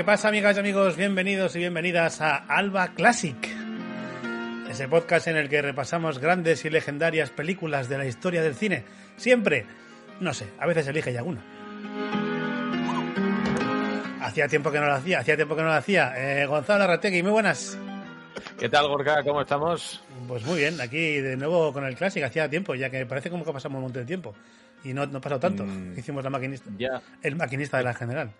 ¿Qué pasa, amigas y amigos? Bienvenidos y bienvenidas a Alba Classic, ese podcast en el que repasamos grandes y legendarias películas de la historia del cine. Siempre, no sé, a veces elige ya alguna. Hacía tiempo que no lo hacía, hacía tiempo que no lo hacía. Eh, Gonzalo Arrategui, muy buenas. ¿Qué tal, Gorka? ¿Cómo estamos? Pues muy bien, aquí de nuevo con el Classic, hacía tiempo, ya que parece como que pasamos un montón de tiempo. Y no, no pasado tanto. Mm, Hicimos la maquinista. Ya. El maquinista de la general.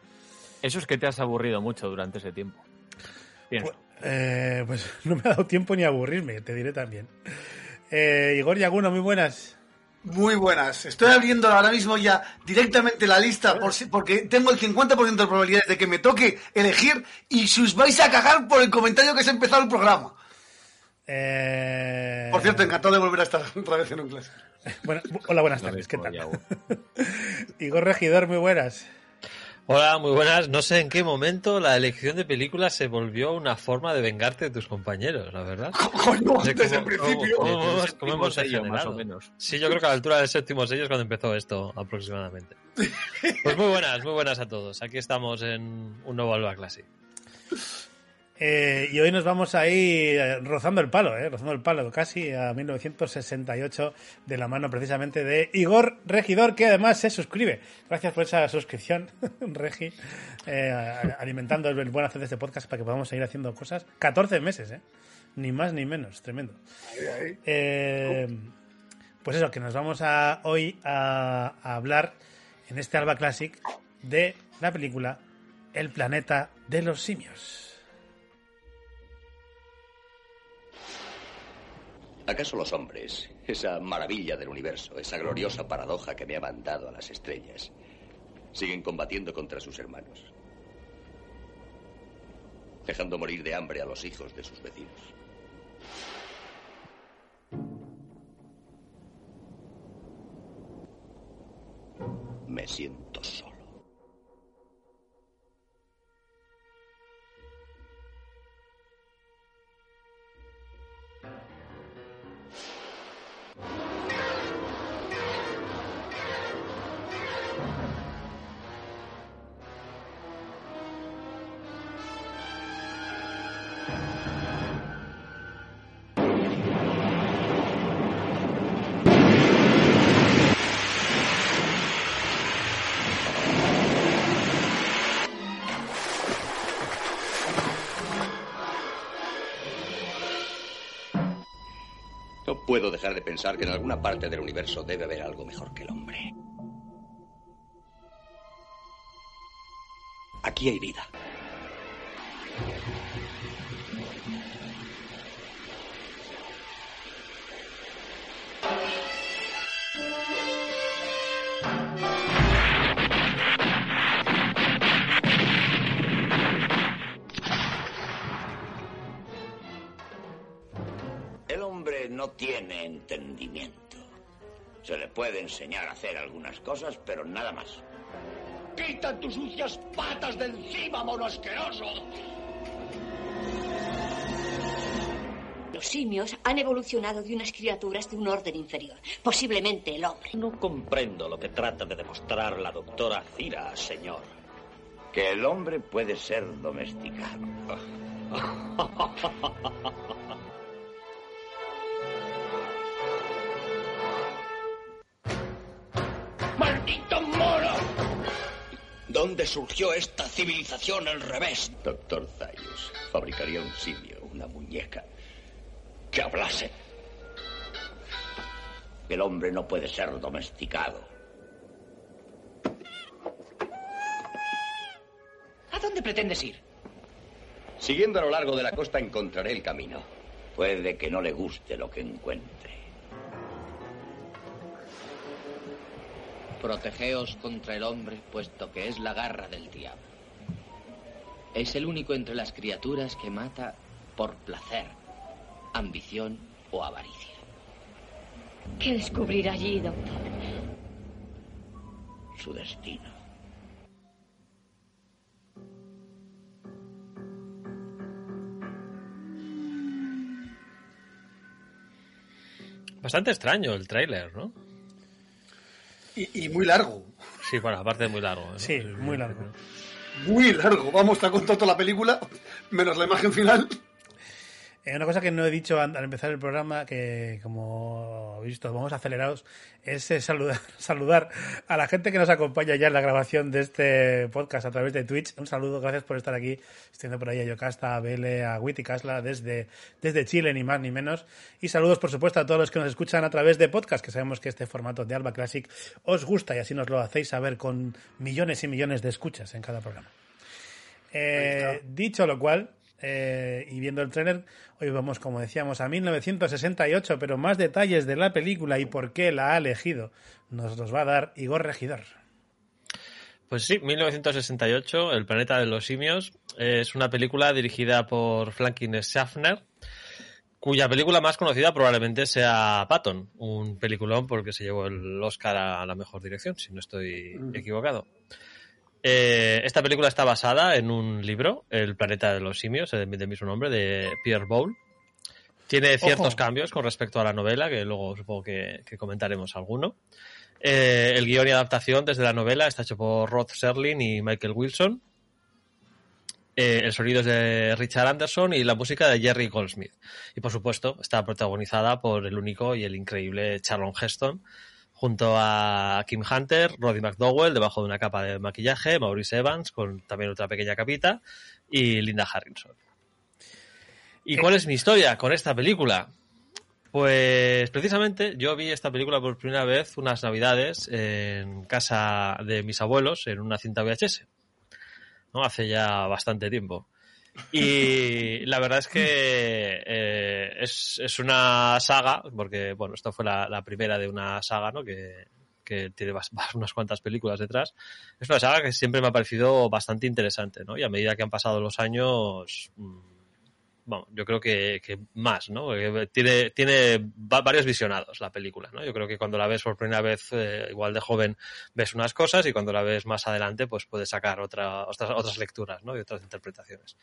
Eso es que te has aburrido mucho durante ese tiempo. Pienso. Pues, eh, pues no me ha dado tiempo ni a aburrirme, te diré también. Eh, Igor Yaguno, muy buenas. Muy buenas. Estoy abriendo ahora mismo ya directamente la lista por si- porque tengo el 50% de probabilidades de que me toque elegir y si os vais a cagar por el comentario que se ha empezado el programa. Eh, Por cierto, encantado de volver a estar otra vez en un clase. bueno, hola, buenas tardes, ¿qué tal? Igor Regidor, muy buenas. Hola, muy buenas. No sé en qué momento la elección de películas se volvió una forma de vengarte de tus compañeros, la verdad. No sé desde el principio. cómo- cómo hemos- sello, más o menos. Sí, yo creo que a la altura del séptimo sello es cuando empezó esto, aproximadamente. Pues muy buenas, muy buenas a todos. Aquí estamos en un nuevo Alba Classic. Eh, y hoy nos vamos a ir eh, rozando el palo, eh, rozando el palo casi a 1968 de la mano precisamente de Igor Regidor, que además se suscribe. Gracias por esa suscripción, Regi, eh, alimentando el buen hacer de este podcast para que podamos seguir haciendo cosas. 14 meses, eh, ni más ni menos, tremendo. Pues eso, que nos vamos a hoy a, a hablar en este Alba Classic de la película El planeta de los simios. ¿Acaso los hombres, esa maravilla del universo, esa gloriosa paradoja que me ha mandado a las estrellas, siguen combatiendo contra sus hermanos? Dejando morir de hambre a los hijos de sus vecinos. Me siento puedo dejar de pensar que en alguna parte del universo debe haber algo mejor que el hombre. Aquí hay vida. No tiene entendimiento. Se le puede enseñar a hacer algunas cosas, pero nada más. ¡Quita tus sucias patas de encima, mono asqueroso! los simios han evolucionado de unas criaturas de un orden inferior, posiblemente el hombre. No comprendo lo que trata de demostrar la doctora Cira, señor. Que el hombre puede ser domesticado. ¡Maldito mono! ¿Dónde surgió esta civilización al revés? Doctor Zayus fabricaría un simio, una muñeca, Que hablase. El hombre no puede ser domesticado. ¿A dónde pretendes ir? Siguiendo a lo largo de la costa encontraré el camino. Puede que no le guste lo que encuentre. Protegeos contra el hombre, puesto que es la garra del diablo. Es el único entre las criaturas que mata por placer, ambición o avaricia. ¿Qué descubrirá allí, doctor? Su destino. Bastante extraño el tráiler, ¿no? Y, y muy largo. Sí, bueno, aparte de muy largo. ¿no? Sí, muy largo. Muy largo. Vamos, está contando toda la película, menos la imagen final. Eh, una cosa que no he dicho al empezar el programa, que como habéis visto, vamos acelerados, es eh, saludar, saludar a la gente que nos acompaña ya en la grabación de este podcast a través de Twitch. Un saludo, gracias por estar aquí. Estoy por ahí a Yocasta, a Bele, a Witty Casla desde, desde Chile, ni más ni menos. Y saludos, por supuesto, a todos los que nos escuchan a través de podcast, que sabemos que este formato de Alba Classic os gusta y así nos lo hacéis saber con millones y millones de escuchas en cada programa. Eh, dicho lo cual, eh, y viendo el tráiler, hoy vamos, como decíamos, a 1968, pero más detalles de la película y por qué la ha elegido nos los va a dar Igor Regidor. Pues sí, 1968, El planeta de los simios, es una película dirigida por Franklin Schaffner, cuya película más conocida probablemente sea Patton, un peliculón porque se llevó el Oscar a la mejor dirección, si no estoy equivocado. Eh, esta película está basada en un libro, El planeta de los simios, de, de mismo nombre, de Pierre Boulle. Tiene ciertos Ojo. cambios con respecto a la novela, que luego supongo que, que comentaremos alguno. Eh, el guion y adaptación desde la novela está hecho por Rod Serling y Michael Wilson. Eh, el sonido es de Richard Anderson y la música de Jerry Goldsmith. Y por supuesto, está protagonizada por el único y el increíble Charlon Heston, junto a Kim Hunter, Roddy McDowell, debajo de una capa de maquillaje, Maurice Evans, con también otra pequeña capita, y Linda Harrison. ¿Y cuál es mi historia con esta película? Pues precisamente yo vi esta película por primera vez unas navidades en casa de mis abuelos en una cinta VHS. ¿no? Hace ya bastante tiempo. Y la verdad es que eh, es, es una saga, porque bueno, esta fue la, primera de una saga, ¿no? Que, que tiene unas cuantas películas detrás. Es una saga que siempre me ha parecido bastante interesante, ¿no? Y a medida que han pasado los años, mm, bueno, yo creo que, que más, ¿no? Que tiene, tiene va- varios visionados la película, ¿no? Yo creo que cuando la ves por primera vez, eh, igual de joven, ves unas cosas y cuando la ves más adelante, pues puedes sacar otra, otras, otras lecturas, ¿no? Y otras interpretaciones.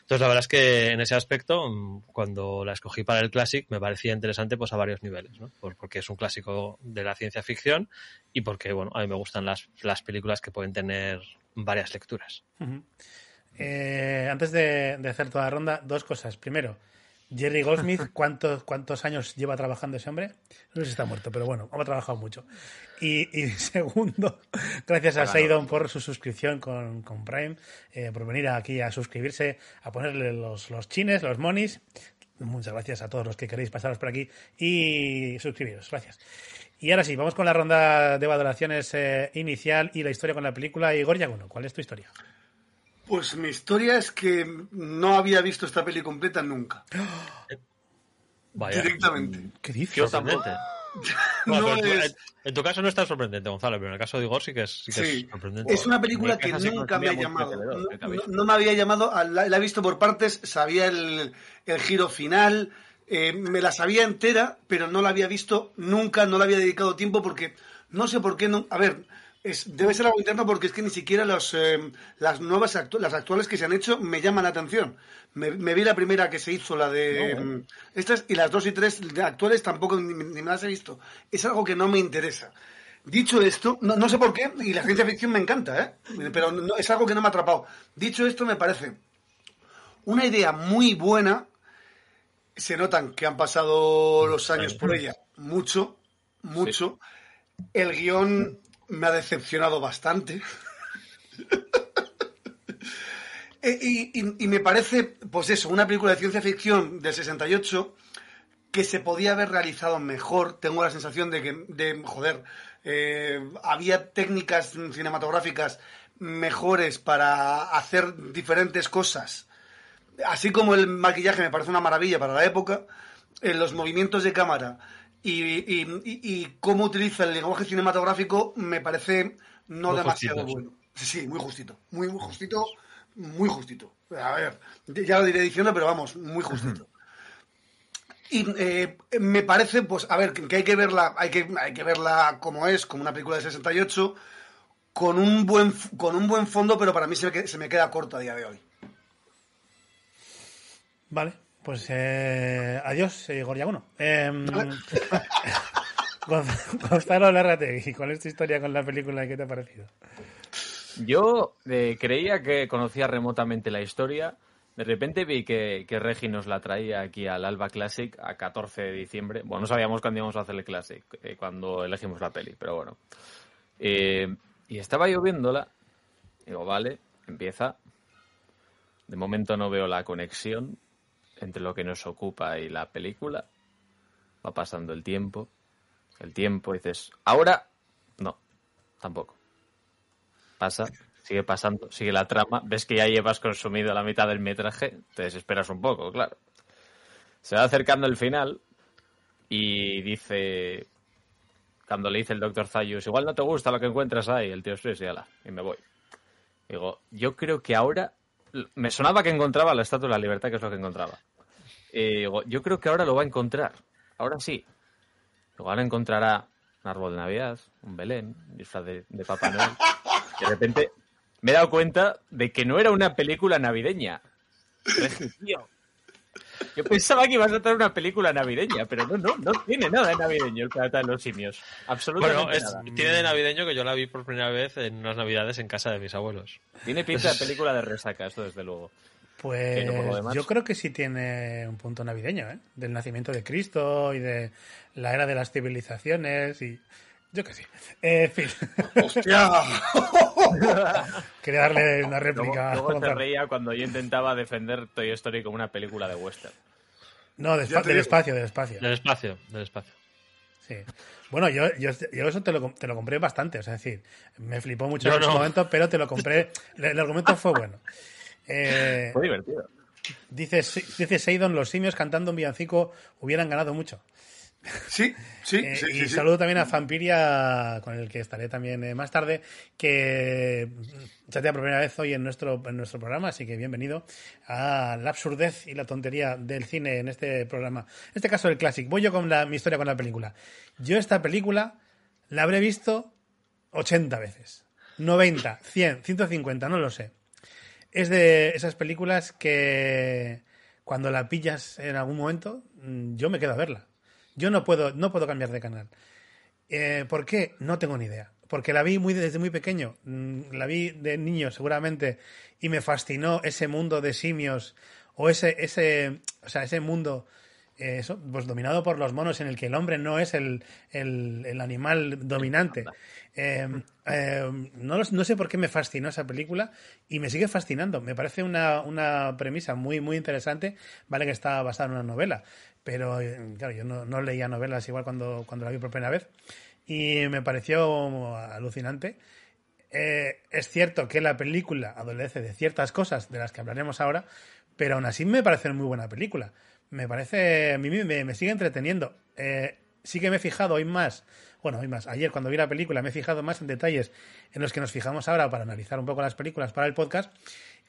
Entonces, la verdad es que en ese aspecto, mm, cuando la escogí para el Classic, me parecía interesante pues a varios niveles, ¿no? Por- porque es un clásico de la ciencia ficción y porque, bueno, a mí me gustan las, las películas que pueden tener varias lecturas. Ujú. Eh, antes de, de hacer toda la ronda, dos cosas. Primero, Jerry Goldsmith, ¿cuántos, ¿cuántos años lleva trabajando ese hombre? No sé si está muerto, pero bueno, ha trabajado mucho. Y, y segundo, gracias a. Seidon por su suscripción con, con Prime, eh, por venir aquí a suscribirse, a ponerle los, los chines, los monis. Muchas gracias a todos los que queréis pasaros por aquí y suscribiros. Gracias. Y ahora sí, vamos con la ronda de valoraciones eh, inicial y la historia con la película. Igor Yaguno, ¿cuál es tu historia? Pues mi historia es que no había visto esta peli completa nunca. Vaya. Directamente. ¿Qué dices? Yo tampoco. Sorprendente. No es- en- en tu caso no es tan sorprendente, Gonzalo, pero en el caso de Igor sí que es, sí que Sí. es sorprendente. Es una película que nunca me ha llamado. No, me había llamado. a- La, la he visto por partes, sabía el, el giro final, eh, me la sabía entera, pero no la había visto nunca, no la había dedicado tiempo porque no sé por qué no. A ver, Es, debe ser algo interno porque es que ni siquiera los, eh, las nuevas actu- las actuales que se han hecho me llaman la atención. Me, me vi la primera que se hizo, la de mm, estas, y las dos y tres actuales tampoco ni, ni me las he visto. Es algo que no me interesa. Dicho esto, no, no sé por qué, y la ciencia ficción me encanta, ¿eh? pero no- es algo que no me ha atrapado. Dicho esto, me parece una idea muy buena. Se notan que han pasado los años por ella mucho, mucho. El guion me ha decepcionado bastante. E- y, me parece, pues eso, una película de ciencia ficción del 68 que se podía haber realizado mejor. Tengo la sensación de que, de, joder, eh, había técnicas cinematográficas mejores para hacer diferentes cosas. Así como el maquillaje me parece una maravilla para la época, eh, los movimientos de cámara y, y- cómo utiliza el lenguaje cinematográfico me parece no Muy demasiado bueno. Sí, sí, muy justito. Muy, muy justito. Muy justito. A ver, ya lo diré diciendo, pero vamos, muy justito. Y eh, me parece, pues, a ver, que hay que verla, hay que, hay que verla como es, como una película de 68, con un buen, con un buen fondo, pero para mí se me, se me queda corto a día de hoy. Vale, pues eh, adiós, eh, Igor Yaguno. Eh, Gonz- Gonzalo Lárrate, ¿y cuál es tu historia con la película y qué te ha parecido? Yo eh, creía que conocía remotamente la historia. De repente vi que, que Regi nos la traía aquí al Alba Classic a 14 de diciembre. Bueno, no sabíamos cuándo íbamos a hacer el Classic, eh, cuando elegimos la peli, pero bueno. Eh, y estaba yo viéndola. Digo, vale, empieza. De momento no veo la conexión entre lo que nos ocupa y la película. Va pasando el tiempo. El tiempo, dices, ahora no, tampoco pasa, sigue pasando, sigue la trama, ves que ya llevas consumido la mitad del metraje, te desesperas un poco, claro. Se va acercando el final y dice, cuando le dice el doctor Zayus, igual no te gusta lo que encuentras ahí, el tío sí, sí, ala, y me voy. Digo, yo creo que ahora, me sonaba que encontraba la Estatua de la Libertad, que es lo que encontraba. Digo, yo creo que ahora lo va a encontrar, ahora sí. Digo, ahora encontrará un árbol de Navidad, un Belén, un disfraz de, de Papá Noel. De repente me he dado cuenta de que no era una película navideña. Tío. Yo pensaba que ibas a traer una película navideña, pero no, no, no tiene nada de navideño el planeta de los simios. Absolutamente Bueno, es- nada. tiene de navideño que yo la vi por primera vez en unas navidades en casa de mis abuelos. Tiene pinta de película de resaca, esto desde luego. Pues demás- yo creo que sí tiene un punto navideño, ¿eh? Del nacimiento de Cristo y de la era de las civilizaciones y yo que sí. Eh, en fin. ¡Hostia! Quería darle una Luego, réplica. a luego se reía cuando yo intentaba defender Toy Story como una película de western. No, te del espacio, del espacio. Del espacio, del espacio. Sí. Bueno, yo, yo, yo eso te lo, te lo compré bastante, o sea, es decir, me flipó mucho Yo en ese no. momento, pero te lo compré. El, el argumento fue bueno. Eh, Fue divertido. dice, dice Seidon, los simios cantando un villancico hubieran ganado mucho. Sí, sí, Eh, sí, y sí, sí. saludo también a Vampiria, con el que estaré también eh, más tarde, que mm, chatea por primera vez hoy en nuestro, en nuestro programa, así que bienvenido a la absurdez y la tontería del cine en este programa. En este caso, el Classic. Voy yo con la, mi historia con la película. Yo esta película la habré visto 80 veces. 90, 100, 150, no lo sé. Es de esas películas que cuando la pillas en algún momento, mm, yo me quedo a verla. Yo no puedo, no puedo cambiar de canal. Eh, ¿Por qué? No tengo ni idea. Porque la vi muy desde muy pequeño. Mm, La vi de niño seguramente y me fascinó ese mundo de simios o ese, ese, o sea, ese mundo eso, pues dominado por los monos en el que el hombre no es el, el- el animal dominante. Eh, eh, no, no sé por qué me fascinó esa película y me sigue fascinando. Me parece una, una premisa muy, muy interesante. Vale que está basada en una novela, pero eh, claro, yo no, no leía novelas igual cuando, cuando la vi por primera vez y me pareció alucinante. Eh, es cierto que la película adolece de ciertas cosas de las que hablaremos ahora, pero aún así me parece una muy buena película. Me parece, a mí me, me sigue entreteniendo. Eh, sí que me he fijado hoy más, bueno, hoy más, ayer cuando vi la película me he fijado más en detalles en los que nos fijamos ahora para analizar un poco las películas para el podcast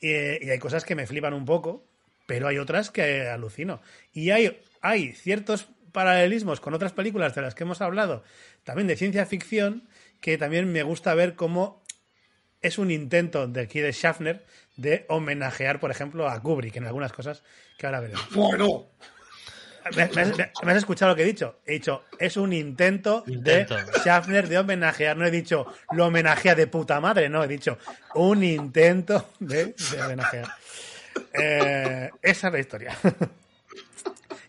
y, hay cosas que me flipan un poco, pero hay otras que alucino. Y hay, hay ciertos paralelismos con otras películas de las que hemos hablado, también de ciencia ficción, que también me gusta ver cómo es un intento de aquí de Schaffner de homenajear, por ejemplo, a Kubrick en algunas cosas que ahora veremos. Bueno, ¿Me, has, me has escuchado lo que he dicho? He dicho, es un intento, Intento. de Schaffner de homenajear. No he dicho, lo homenajea de puta madre, no, he dicho, un intento de, de homenajear. Eh, esa es la historia.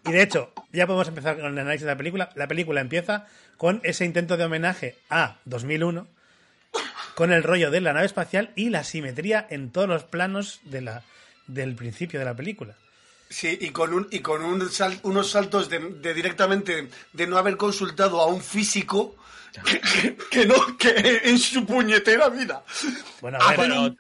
y de hecho, ya podemos empezar con el análisis de la película. La película empieza con ese intento de homenaje a 2001, con el rollo de la nave espacial y la simetría en todos los planos de la, del principio de la película. sí, y con, un, y con un sal- unos saltos de, de directamente de no haber consultado a un físico que, que- que no, que en su puñetera vida. Bueno, a ver, Hacen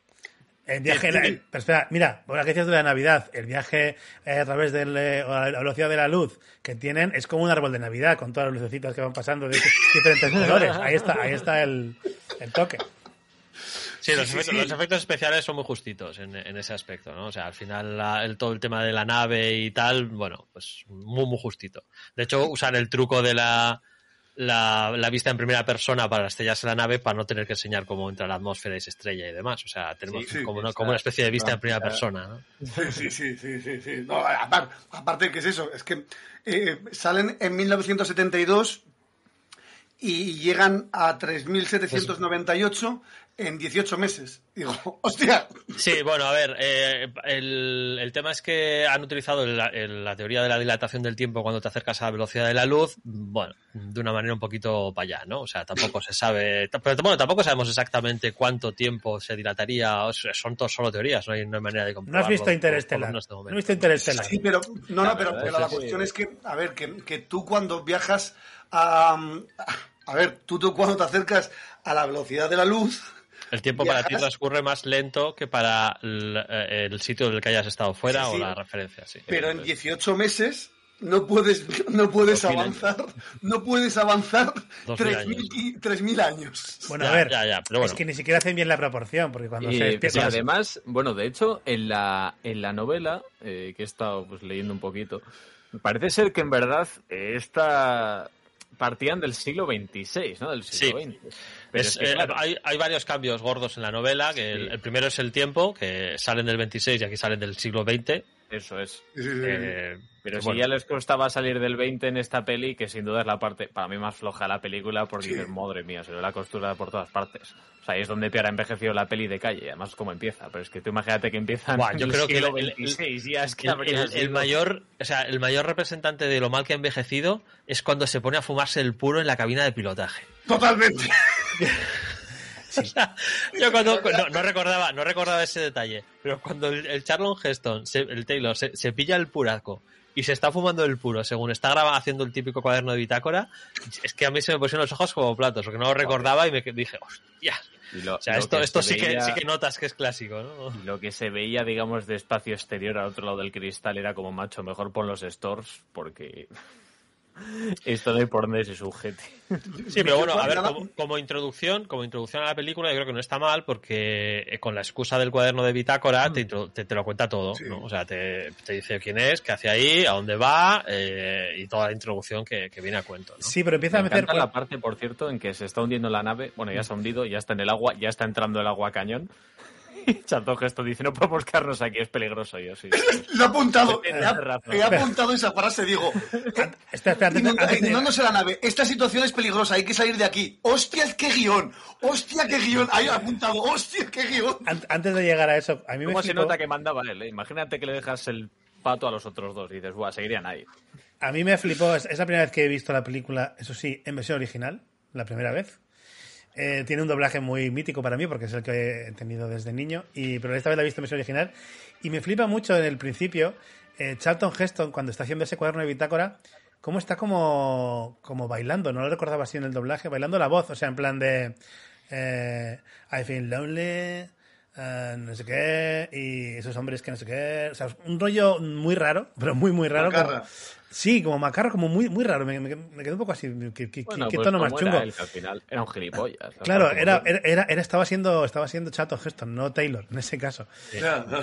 el viaje, el- el- pero espera, mira, por la que decías de la Navidad, el viaje eh, a través de la velocidad de la luz que tienen es como un árbol de Navidad con todas las lucecitas que van pasando de diferentes colores. Ahí está, ahí está el, el toque. Sí, los, sí, efectos, sí. los efectos especiales son muy justitos en, en ese aspecto, ¿no? O sea, al final la- el, todo el tema de la nave y tal, bueno, pues muy, muy justito. De hecho, usar el truco de la, la, la vista en primera persona para estrellarse la nave para no tener que enseñar cómo entra la atmósfera y se estrella y demás. O sea, tenemos Sí, sí, como, una, está- como una especie de vista en primera persona, ¿no? Sí, sí, sí, sí, sí, sí. No, aparte, aparte que es eso, es que eh, salen en 1972 y llegan a 3.798 en 18 meses. Digo, hostia, Sí, bueno, a ver, eh, el, el tema es que han utilizado el- el- la teoría de la dilatación del tiempo cuando te acercas a la velocidad de la luz, bueno, de una manera un poquito para allá, ¿no? O sea, tampoco se sabe, pero bueno, tampoco sabemos exactamente cuánto tiempo se dilataría, o sea, son todos solo teorías, no hay, no hay manera de No comprobarlo. has visto Interestelar. de No has visto Interestelar. Sí, pero no, no, pero, pero la cuestión es que, a ver, que, que tú cuando viajas a, a ver, tú, tú cuando te acercas a la velocidad de la luz, El tiempo para ti transcurre más lento que para el, eh, el sitio del que hayas estado fuera Sí, sí. o la referencia, sí. pero en 18 meses no puedes, no puedes 2000 avanzar, no puedes avanzar 2000 3.000 y- 3.000 años. Bueno, Ya, a ver, ya, ya, pero bueno. es que ni siquiera hacen bien la proporción, porque cuando Y, se y despierta... además, bueno, de hecho, en la, en la novela, eh, que he estado pues, leyendo un poquito, parece ser que en verdad eh, esta partían del siglo XXVI, ¿no? Del siglo Sí. XX. Es, es que, eh, claro, hay, hay varios cambios gordos en la novela, que el, el primero es el tiempo, que salen del 26 y aquí salen del siglo XX. Eso es. Eh, Pero si ya les costaba salir del 20 en esta peli, que sin duda es la parte, para mí, más floja de la película, porque Sí. dices, madre mía, se ve la costura por todas partes. O sea, ahí es donde peor ha envejecido la peli de calle, además como empieza. Pero es que tú imagínate que empieza Buah, en yo el creo que siglo el- ya es que el, habría el- el sido- mayor, o sea, el mayor representante de lo mal que ha envejecido es cuando se pone a fumarse el puro en la cabina de pilotaje. Totalmente. Yo cuando no, no recordaba, no recordaba ese detalle, pero cuando el, el Charlon Heston, se- el Taylor, se, se pilla el puraco y se está fumando el puro según está grabando haciendo el típico cuaderno de bitácora, es que a mí se me pusieron los ojos como platos, porque no lo recordaba y me dije, hostia. Lo- O sea, esto, esto se sí, que, sí que notas que es clásico, ¿no? y Lo que se veía, digamos, de espacio exterior al otro lado del cristal era como, macho, mejor pon los stores, porque esto no hay por dónde se sujete. Sí, pero bueno, a ver, como, como introducción, como introducción a la película, yo creo que no está mal porque eh, con la excusa del cuaderno de bitácora te, intro- te, te lo cuenta todo, Sí. ¿no? O sea, te, te dice quién es, qué hace ahí, a dónde va eh, y toda la introducción que, que viene a cuento, ¿no? Sí, pero empieza a Me meter... la parte, por cierto, en que se está hundiendo la nave. Bueno, ya se ha hundido, ya está en el agua, ya está entrando el agua a cañón. Chato Gesto dice, no podemos quedarnos aquí, es peligroso. Yo sí. Lo he apuntado, he, apuntado esa frase, digo. Antes de- Inundándose la nave. Esta situación es peligrosa, hay que salir de aquí. ¡Hostia, qué guion! ¡Hostia, qué guion! Ahí apuntado, ¡hostia, qué guion! an- antes de llegar a eso, a mí me ¿Cómo se nota que mandaba él? eh? Imagínate que le dejas el pato a los otros dos y dices, buah, seguirían ahí. A mí me flipó, es, es la primera vez que he visto la película, eso sí, en versión original, la primera vez. Eh, tiene un doblaje muy mítico para mí porque es el que he tenido desde niño, y, pero esta vez la he visto en versión original. Y me flipa mucho en el principio, eh, Charlton Heston, cuando está haciendo ese cuaderno de bitácora, cómo está como, como bailando, no lo recordaba así en el doblaje, bailando la voz, o sea, en plan de eh, I feel lonely, eh, no sé qué, y esos hombres que no sé qué, o sea, un rollo muy raro, pero muy, muy raro. Sí, como macarro, como muy, muy raro, me, me, me quedé un poco así, ¿qué, qué- Bueno, qué pues tono más era chungo? él, que al final era un gilipollas. Claro, era, era, era- era- estaba siendo, estaba siendo chato Heston, no Taylor, en ese caso.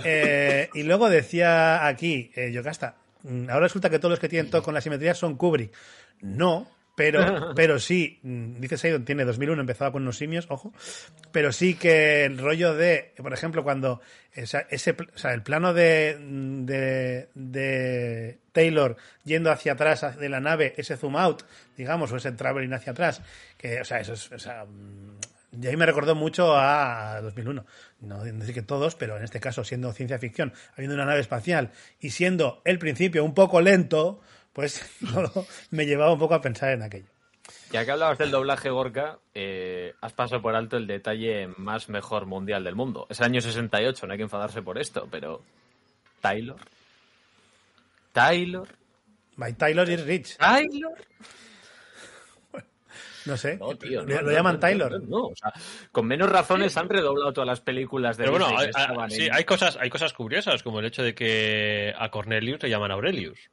Eh, y luego decía aquí, eh, Yocasta, mm, ahora resulta que todos los que tienen todo con la simetría son Kubrick. No, pero, pero sí, mm, dice Seidon, tiene 2001, empezaba con unos simios, ojo, pero sí que el rollo de, por ejemplo, cuando ese, o sea, el plano de, de, de, Taylor yendo hacia atrás de la nave, ese zoom out, digamos, o ese traveling hacia atrás, que, o sea, eso es, o sea, mm, y ahí me recordó mucho a 2001. No decir que todos, pero en este caso, siendo ciencia ficción, habiendo una nave espacial y siendo el principio un poco lento, pues me llevaba un poco a pensar en aquello. Ya que hablabas del doblaje Gorka, eh, has pasado por alto el detalle más mejor mundial del mundo. Es el año 68, no hay que enfadarse por esto, pero. Taylor. Taylor. My Taylor is rich. Taylor. No sé. No, tío, lo, llaman Taylor. No, o sea, con menos razones han redoblado todas las películas de Pero bueno, hay, sí, hay, cosas, hay cosas curiosas, como el hecho de que a Cornelius le llaman Aurelius.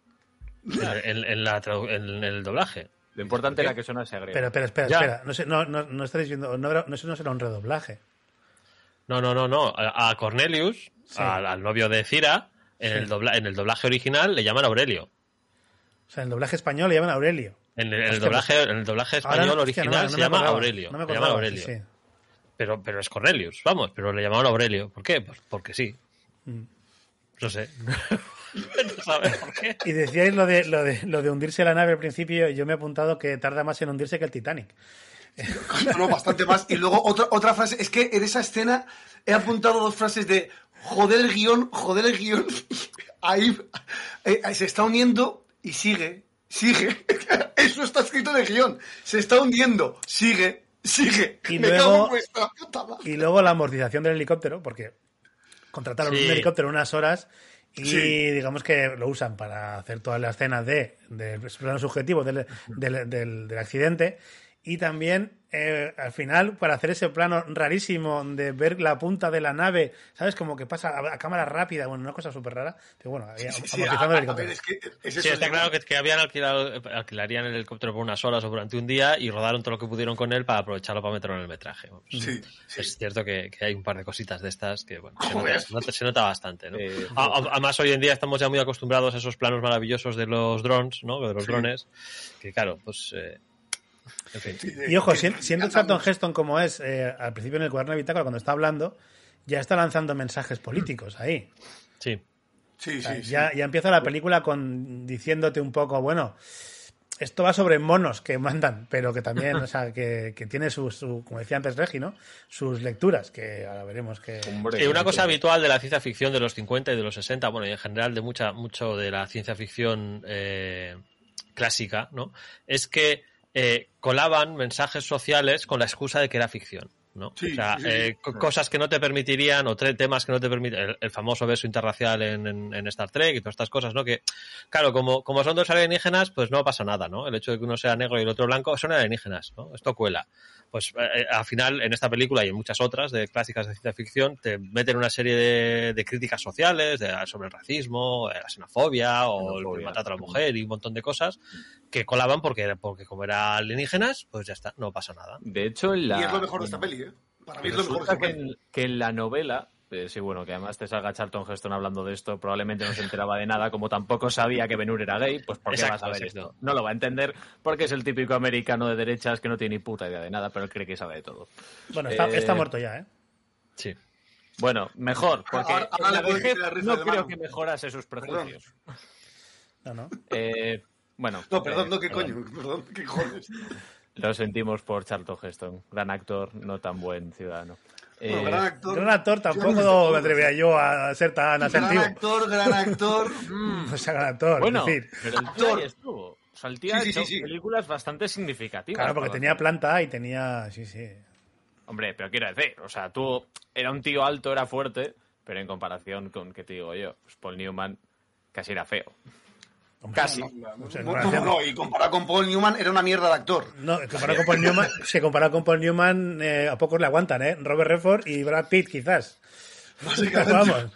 En, en, la, en el doblaje. Lo importante era que sonase griego. Pero, espera, espera, espera. No, sé, no, no, no estáis viendo. No, no, no será un redoblaje. No, no, no, no. A, Cornelius, al, novio de Cira, en, el dobla, en el doblaje original le llaman Aurelio. O sea, en el doblaje español le llaman Aurelio. En el, doblaje, en el doblaje español original se llama Aurelio. le llaman Aurelio. Sí, Pero, pero es Cornelius, vamos, pero le llamaban Aurelio. ¿Por qué? Pues porque sí. Mm. No sé. Y decíais lo de, lo, de, lo de hundirse la nave al principio, yo me he apuntado que tarda más en hundirse que el Titanic. No, bastante más. Y luego otra, otra frase, es que en esa escena he apuntado dos frases de joder el guion, joder el guion. Ahí eh, se está uniendo y sigue, sigue. Eso está escrito en el guion. Se está hundiendo, sigue, sigue. Y, luego, y luego la amortización del helicóptero, porque contrataron un helicóptero unas horas y digamos que lo usan para hacer todas las escenas de, de plano subjetivo del, del, del, accidente y también eh, al final para hacer ese plano rarísimo de ver la punta de la nave, ¿sabes? Como que pasa a, cámara rápida, bueno, una cosa súper rara. Pero bueno, sí, sí, amortizando el helicóptero. sí, está claro que, que, habían alquilado, alquilarían el helicóptero por unas horas o durante un día y rodaron todo lo que pudieron con él para aprovecharlo para meterlo en el metraje. Sí, es cierto que, que, hay un par de cositas de estas que, bueno, se nota, se nota, bastante, ¿no? Eh, además, hoy en día estamos ya muy acostumbrados a esos planos maravillosos de los drones, ¿no? De los drones, que claro, pues... Eh, y ojo, siendo, Charlton Heston como es, eh, al principio en el cuaderno de bitácora, cuando está hablando, ya está lanzando mensajes políticos ahí. Sí. Sí, sí, ya, ya empieza la película con diciéndote un poco, bueno, esto va sobre monos que mandan, pero que también, o sea, que, que tiene su, como decía antes Regi, ¿no? Sus lecturas, que ahora veremos que... Y una cosa habitual de la ciencia ficción de los 50 y de los 60, bueno, y en general de mucha, mucho de la ciencia ficción eh, clásica, ¿no? Es que eh, colaban mensajes sociales con la excusa de que era ficción. ¿No? o sea, eh, cosas que no te permitirían, o temas que no te permiten, el, famoso beso interracial en, en, Star Trek y todas estas cosas, ¿no? Que, claro, como, como son dos alienígenas, pues no pasa nada, ¿no? El hecho de que uno sea negro y el otro blanco son alienígenas, ¿no? Esto cuela pues eh, al final en esta película y en muchas otras de clásicas de ciencia ficción te meten una serie de, críticas sociales sobre el racismo, la xenofobia o el maltrato a la mujer y un montón de cosas que colaban porque, porque como eran alienígenas, pues ya está, no pasa nada. De hecho, la... Y es lo mejor de esta peli, ¿eh? Para mí es lo mejor de esta peli. que en la novela eh, sí, bueno, que además te salga Charlton Heston hablando de esto, probablemente no se enteraba de nada, como tampoco sabía que Benur era gay, pues ¿por qué vas a ver esto? No lo va a entender porque es el típico americano de derechas que no tiene ni puta idea de nada, pero él cree que sabe de todo. Bueno, está, eh, muerto ya, ¿eh? Sí. Bueno, mejor, porque no creo que mejorase sus prejuicios. No, no. Eh, bueno. No, perdón, no, ¿qué coño? Perdón, ¿qué coño? Lo sentimos por Charlton Heston, gran actor, no tan buen ciudadano. Eh, gran actor. Gran actor tampoco me atrevería yo a ser tan asertivo. Gran actor, gran actor. Mm. o sea, gran actor. Bueno, decir. pero el tío ahí estuvo. O sea, el tío ha hecho películas bastante significativas. Claro, porque tenía planta y tenía. Sí, sí. Hombre, pero quiero decir, o sea, tú era un tío alto, era fuerte, pero en comparación con, ¿qué te digo yo? Pues Paul Newman casi era feo. Casi. No, y comparado con Paul Newman era una mierda de actor. No, comparado con Paul Newman, si comparado con Paul Newman, eh, a pocos le aguantan, ¿eh? Robert Redford y Brad Pitt, quizás. Vamos,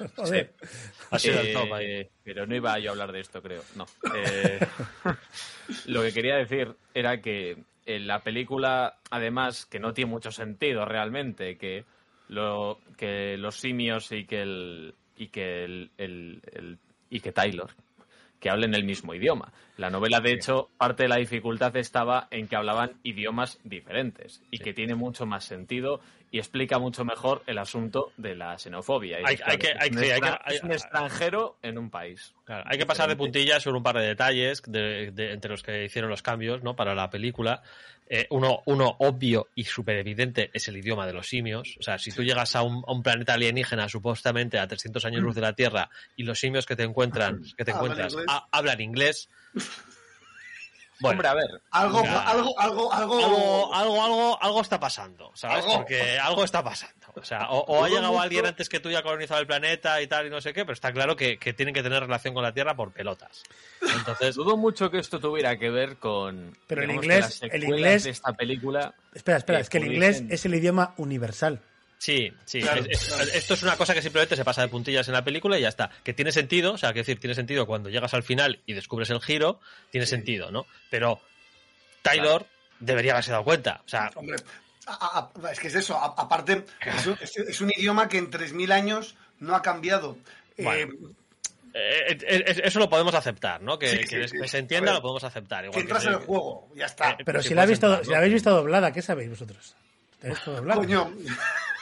Ha sido el top ahí. Pero no iba yo a hablar de esto, creo. No. Eh, lo que quería decir era que en la película, además, que no tiene mucho sentido realmente, que lo que los simios y que el y que el, el y que Taylor que hablen el mismo idioma. La novela, de hecho, parte de la dificultad estaba en que hablaban idiomas diferentes y que tiene mucho más sentido y explica mucho mejor el asunto de la xenofobia. Hay- que- es hay un que- hay que- extra- hay- es un extranjero en un país. Claro, hay que pasar de puntillas sobre un par de detalles de- de- entre los que hicieron los cambios ¿no? para la película. Eh, uno, uno obvio y súper evidente es el idioma de los simios. O sea, si tú llegas a un, a un planeta alienígena supuestamente a 300 años luz de la Tierra y los simios que te encuentran, que te Hablan encuentras inglés. hablan inglés, bueno, Hombre, a ver, Algo, algo, algo, algo, algo, algo, algo, algo está pasando, ¿sabes? Algo. Porque algo está pasando. O sea, o, o ha llegado mucho- alguien antes que tú y ha colonizado el planeta y tal y no sé qué, pero está claro que, que tienen que tener relación con la Tierra por pelotas. Entonces, dudo mucho que esto tuviera que ver con. Pero el inglés- las el inglés- de esta película. Espera, espera, es que el inglés es el idioma universal. Sí, sí. Claro, es- es- claro. Esto es una cosa que simplemente se pasa de puntillas en la película y ya está. Que tiene sentido, o sea, que decir, tiene sentido cuando llegas al final y descubres el giro, tiene sentido, ¿no? Pero Taylor debería haberse dado cuenta. O sea, Hombre, a- a- es que es eso. a- aparte, es un, es- un idioma que en 3.000 años no ha cambiado. Eh, Bueno. eh, eh, eso lo podemos aceptar, ¿no? Que, Sí, que- sí, que sí. se entienda ver, lo podemos aceptar. que Igual entras en el juego, ya está. Eh, Pero si la, visto, entrar, si la habéis visto doblada, ¿qué sabéis vosotros? ¿Tenéis visto doblada? Coño,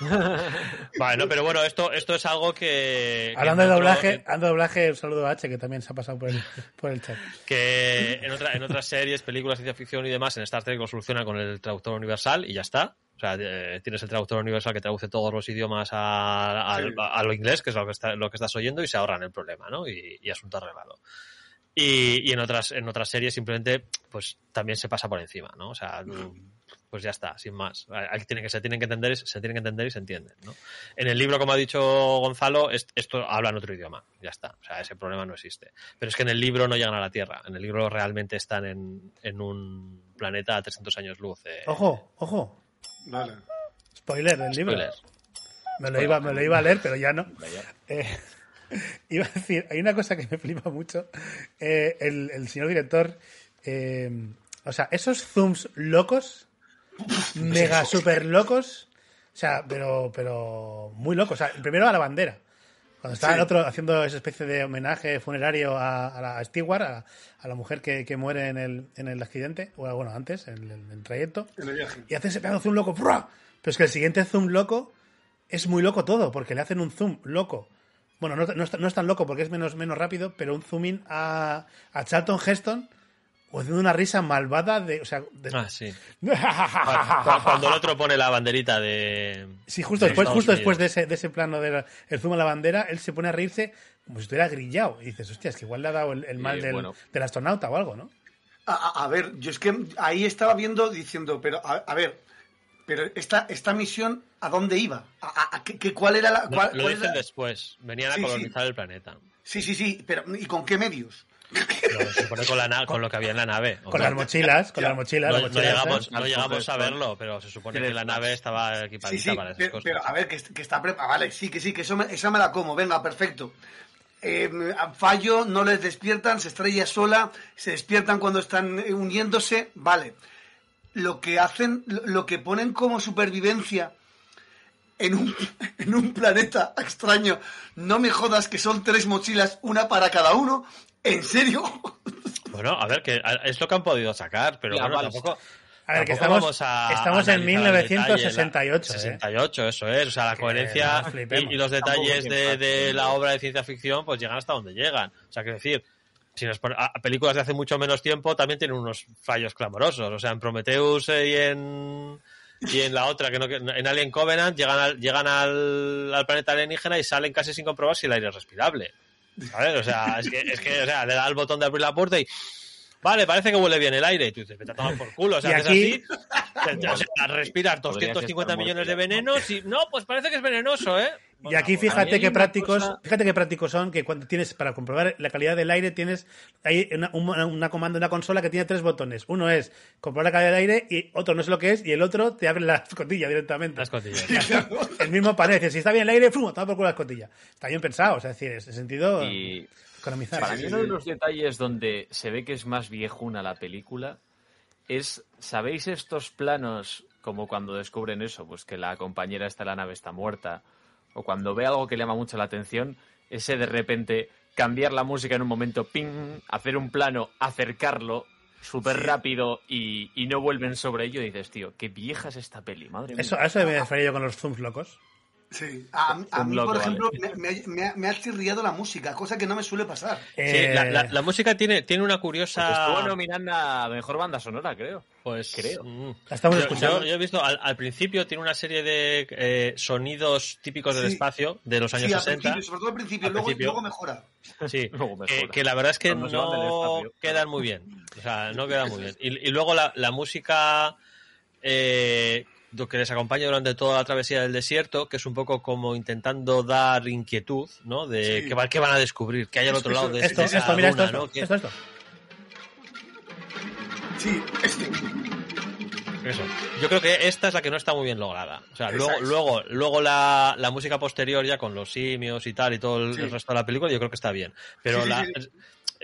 Bueno, pero bueno, esto, esto es algo que. que Hablando de otro- doblaje, hablando de doblaje, un saludo a H, que también se ha pasado por el, por el chat. que en, otra- en otras series, películas, ciencia ficción y demás, en Star Trek lo soluciona con el traductor universal y ya está. O sea, eh, tienes el traductor universal que traduce todos los idiomas a, a- Sí. a lo inglés, que es lo que, está- lo que estás oyendo, y se ahorran el problema, ¿no? Y, y asunto arreglado. Y, y en otras en otras series simplemente pues también se pasa por encima, ¿no? O sea, pues ya está, sin más. Hay- tienen que, se tienen que entender, se tienen que entender y se entienden, ¿no? En el libro, como ha dicho Gonzalo, es- esto habla en otro idioma, ya está. O sea, ese problema no existe. Pero es que en el libro no llegan a la Tierra. En el libro realmente están en, en un planeta a 300 años luz. eh, Ojo, ojo. vale. Spoiler del libro. spoiler. Me lo, iba, me lo iba a leer, pero ya no. Eh, iba a decir, hay una cosa que me flipa mucho. Eh, el, el señor director, eh, o sea, esos zooms locos, mega super locos, o sea, pero, pero muy locos. O sea, primero a la bandera. Cuando estaba Sí. el otro haciendo esa especie de homenaje funerario a, a la a Stewart, a, a la mujer que, que muere en el, en el accidente, o bueno, antes, en el, en el trayecto, En el viaje. y hace ese pedazo de zoom loco. ¡frua! Pero es que el siguiente zoom loco es muy loco todo, porque le hacen un zoom loco. Bueno, no, no es, no es tan loco porque es menos, menos rápido, pero un zoom in a, a Charlton Heston o haciendo una risa malvada de. O sea, de- Ah, sí. Cu- Cuando el otro pone la banderita de. Sí, justo de después, Estados justo después de ese, de ese plano del el zoom a la bandera, él se pone a reírse como si estuviera grillado. Y dices, hostia, es que igual le ha dado el, el mal Eh, del, bueno. del astronauta o algo, ¿no? A, ver, yo es que ahí estaba viendo diciendo, pero a, a ver, pero esta, esta misión, ¿a dónde iba? ¿A, a- a qué, cuál era la...? Lo, cuál- lo cuál dicen era- después. Venían a Sí, sí. colonizar el planeta. Sí, sí, sí, pero ¿y con qué medios? Se supone con, la na- con lo que había en la nave. Con las mochilas, con las mochilas. No, las no mochilas llegamos, esas. no llegamos a verlo, pero se supone que la nave estaba Sí, equipadita sí, para esas pero, cosas. pero, a ver, que, que está preparada. Vale, sí, que sí, que eso me, esa me la como. Venga, perfecto. Eh, fallo, no les despiertan, se estrella sola, se despiertan cuando están eh, uniéndose. Vale. Lo que hacen, lo, lo que ponen como supervivencia en un, en un planeta extraño, no me jodas que son tres mochilas, una para cada uno. ¿En serio? Bueno, a ver, que es lo que han podido sacar, pero bueno, balsa. tampoco. A ver, que estamos, vamos a estamos en analizar al detalle la- 1968. ¿eh? 68, eso es. O sea, la coherencia y, y los detalles de, la obra de ciencia ficción, pues llegan hasta donde llegan. O sea, quiero decir, si nos pon- a- películas de hace mucho menos tiempo también tienen unos fallos clamorosos. O sea, en Prometheus eh, y en y en la otra, que no, que- en Alien Covenant, llegan al, llegan al, al planeta alienígena y salen casi sin comprobar si el aire es respirable. ¿Sabes? O sea, es que, es que o sea, le da al botón de abrir la puerta y. Vete parece que huele bien el aire. Y tú dices, vete a tomar por culo. O sea, aquí- así, te- o sea, respiras Podrías 250 estar millones de venenos y. No, pues parece que es venenoso, ¿eh? Y aquí fíjate qué prácticos, cosa- fíjate qué prácticos son que cuando tienes para comprobar la calidad del aire tienes hay una, una, una comanda, una consola que tiene tres botones. Uno es comprobar la calidad del aire y otro no sé lo que es y el otro te abre la escotilla directamente. Las cotillas. El mismo panel, si está bien el aire, ¡fum! toma por culo la escotilla. Está bien pensado, o sea, es decir, en ese sentido Y economizar. para mí uno de los detalles donde se ve que es más viejuna la película es, ¿sabéis estos planos como cuando descubren eso? Pues que la compañera esta de la nave está muerta o cuando ve algo que le llama mucho la atención, ese de repente cambiar la música en un momento, ping, hacer un plano, acercarlo súper rápido y, y no vuelven sobre ello, y dices, tío, qué vieja es esta peli, madre mía. Eso, a eso me refería yo con los zooms locos. Sí, a, mí, loco, por ejemplo, vale. me, me- me ha- me ha chirriado la música, cosa que no me suele pasar. Sí, Eh, la, la- la música tiene, tiene una curiosa. estuvo nominada a mejor banda sonora, creo. Pues Creo. mm. La estamos Yo- escuchando. Yo, yo he visto al, al principio tiene una serie de eh, sonidos típicos del Sí. espacio de los años sí, al 60. principio, sobre todo al principio, Al luego, principio. luego mejora. Sí, Luego mejora. que, que la verdad es que Cuando no quedan muy bien. O sea, no quedan muy bien. Y, y luego la, la música eh, que les acompaña durante toda la travesía del desierto, que es un poco como intentando dar inquietud, ¿no? De Sí. qué, va- qué van a descubrir, qué hay al otro lado de, Esto, esa esto, mira esto, luna, esto, ¿no? Que- esto, esto. Sí, este. Eso. Yo creo que esta es la que no está muy bien lograda. O sea, luego, luego, luego la, la música posterior ya con los simios y tal y todo el, Sí. el resto de la película, yo creo que está bien. Pero Sí, la- sí.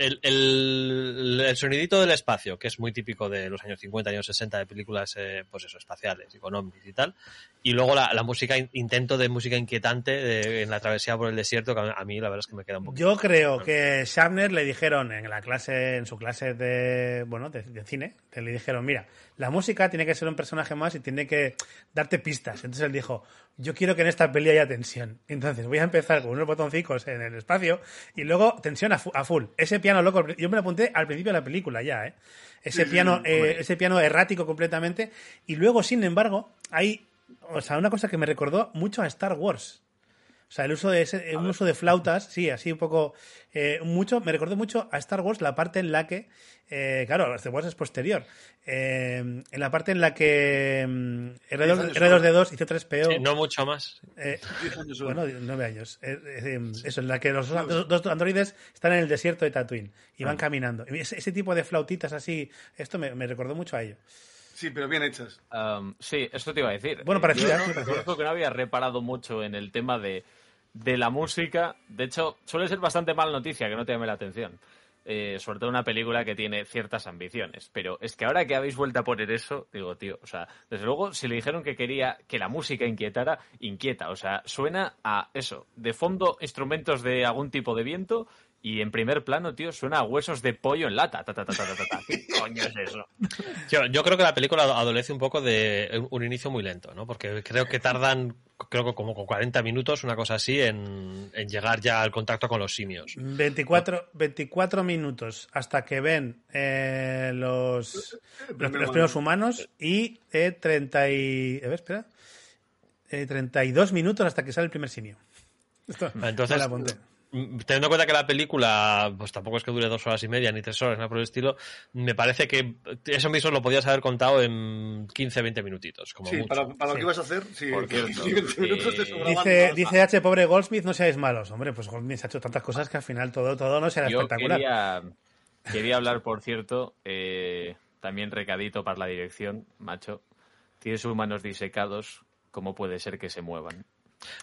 El, el- el sonidito del espacio, que es muy típico de los años 50, años 60 de películas, eh, pues eso, espaciales, económicas y tal. Y luego la, la música, in- intento de música inquietante de- en la travesía por el desierto, que a mí la verdad es que me queda un poquito. Yo creo que Shatner le dijeron en la clase, en su clase de, bueno, de, de cine, que le dijeron, mira, la música tiene que ser un personaje más y tiene que darte pistas. Entonces él dijo, yo quiero que en esta peli haya tensión. Entonces voy a empezar con unos botoncicos en el espacio y luego tensión a, fu- a full. Ese piano loco, yo me lo apunté al principio de la película ya, ¿eh? Ese Sí, sí, piano, eh, ese piano errático completamente. Y luego, sin embargo, hay, o sea, una cosa que me recordó mucho a Star Wars. O sea, el uso de ese, un uso de flautas, sí, así un poco eh, mucho, me recordó mucho a Star Wars la parte en la que, eh, claro, Star Wars es posterior, eh, en la parte en la que mm, Diez años R2D2 y C3PO, Sí, no mucho más. eh, bueno, nueve años, eh, eh, eso, en la que los dos, dos androides están en el desierto de Tatooine y van caminando. Y ese, ese tipo de flautitas así, esto me, me recordó mucho a ello. Sí, pero bien hechas. Um, sí, esto te iba a decir. Bueno, Eh, parecidas, yo no- que no había reparado mucho en el tema de, de la música. De hecho, suele ser bastante mala noticia que no te llame la atención. Eh, sobre todo una película que tiene ciertas ambiciones. Pero es que ahora que habéis vuelto a poner eso, digo, tío, o sea, desde luego, si le dijeron que quería que la música inquietara, inquieta. O sea, suena a eso. De fondo, instrumentos de algún tipo de viento. Y en primer plano, tío, suena a huesos de pollo en lata. Ta, ta, ta, ta, ta, ta, ta. ¿Qué coño es eso? Yo, yo creo que la película adolece un poco de un inicio muy lento, ¿no? Porque creo que tardan, creo que como con 40 minutos, una cosa así, en, en llegar ya al contacto con los simios. 24, 24 minutos hasta que ven eh, los, los, los primeros humanos y eh, 30 y... A ver, espera. Eh, 32 minutos hasta que sale el primer simio. Esto Entonces, mm, teniendo en cuenta que la película, pues tampoco es que dure dos horas y media ni tres horas, nada por el estilo, me parece que eso mismo lo podías haber contado en 15, 20 minutitos, como Sí, mucho. para, para lo que ibas a hacer, sí. Por cierto, 20 minutos te. Dice, dice H, pobre Goldsmith, no seáis malos. Hombre, pues Goldsmith ha hecho tantas cosas que al final todo, todo no será Yo espectacular. quería, quería hablar, por cierto, eh, también recadito para la dirección, macho. Tienes humanos disecados, ¿cómo puede ser que se muevan?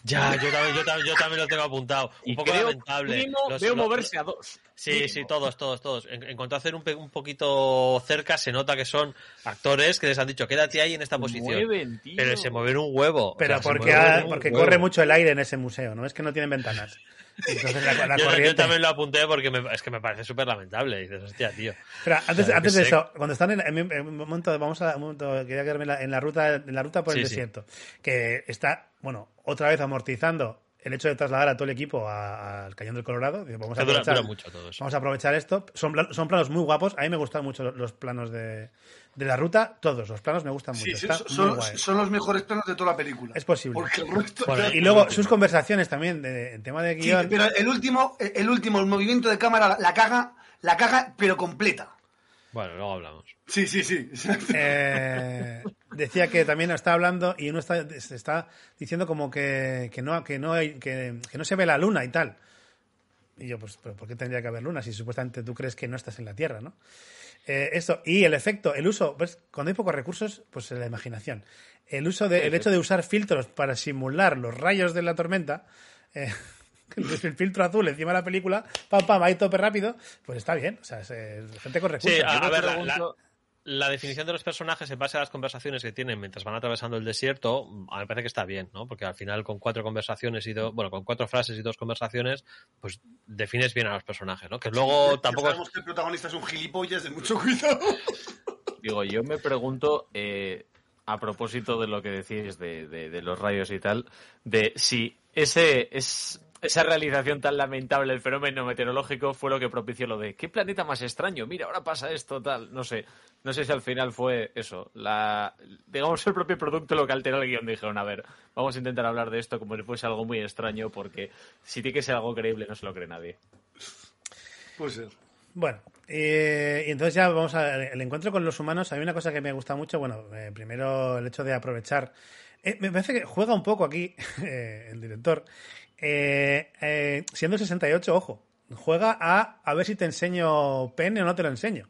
Ya, yo también, yo, también, yo también lo tengo apuntado. Un Y poco creo, lamentable. mínimo, Los- veo los- moverse a dos. Sí, Mínimo. sí, todos, todos, todos. En, en cuanto a hacer un, un poquito cerca, se nota que son actores que les han dicho, quédate ahí en esta posición. Mueven, tío. Pero se mueven un huevo. o Pero sea, porque, porque huevo. corre mucho el aire en ese museo, ¿no? Es que no tienen ventanas. Entonces la, la Yo, también lo apunté porque me- es que me parece súper lamentable. Dices, hostia, tío. Espera, antes, antes de eso, cuando están en, en- en un momento, vamos a un momento, quería quedarme en la, en la ruta, en la ruta por el sí. desierto, que está, bueno, otra vez amortizando el hecho de trasladar a todo el equipo al Cañón del Colorado. Vamos a, aprovechar, mucho vamos a aprovechar esto. Son, son planos muy guapos. A mí me gustan mucho los planos de, de la ruta. Todos los planos me gustan Sí, mucho. sí, Está son, muy guay. son los mejores planos de toda la película. Es posible. Porque el resto. Bueno, Y luego sus conversaciones también, de, en tema de Sí, guion. pero el último, el último, el movimiento de cámara la, la caga, la caga, pero completa. Bueno, luego hablamos. Sí, sí, sí. Eh, decía que también está hablando y uno está, se está diciendo como que, que no que no hay que, que no se ve la luna y tal. Y yo, pues, ¿pero ¿por qué tendría que haber luna si supuestamente tú crees que no estás en la Tierra, no? Eh, esto, y el efecto, el uso, pues, cuando hay pocos recursos, pues la imaginación. El uso de, el hecho de usar filtros para simular los rayos de la tormenta, eh, el filtro azul encima de la película, pam, pam, ahí tope rápido, pues está bien. O sea, es, eh, gente con recursos. Sí, a, ver, la- pregunto- la definición de los personajes en base a las conversaciones que tienen mientras van atravesando el desierto, a mí me parece que está bien, ¿no? Porque al final con cuatro conversaciones y dos, bueno, con cuatro frases y dos conversaciones, pues defines bien a los personajes, ¿no? Que luego tampoco... Sabemos que el protagonista es un gilipollas de mucho cuidado. Digo, yo me pregunto, eh, a propósito de lo que decís de, de- de los rayos y tal, de si ese es esa realización tan lamentable del fenómeno meteorológico fue lo que propició lo de qué planeta más extraño, mira, ahora pasa esto, tal, no sé, no sé si al final fue eso, la digamos el propio producto lo que alteró el guion, dijeron, a ver, vamos a intentar hablar de esto como si fuese algo muy extraño, porque si tiene que ser algo creíble no se lo cree nadie. Puede ser. Bueno, eh, y entonces ya vamos al encuentro con los humanos. Hay una cosa que me gusta mucho. Bueno, eh, primero el hecho de aprovechar. Eh, me parece que juega un poco aquí eh, el director. Eh, eh, siendo el 68, ojo, juega a a ver si te enseño pene o no te lo enseño.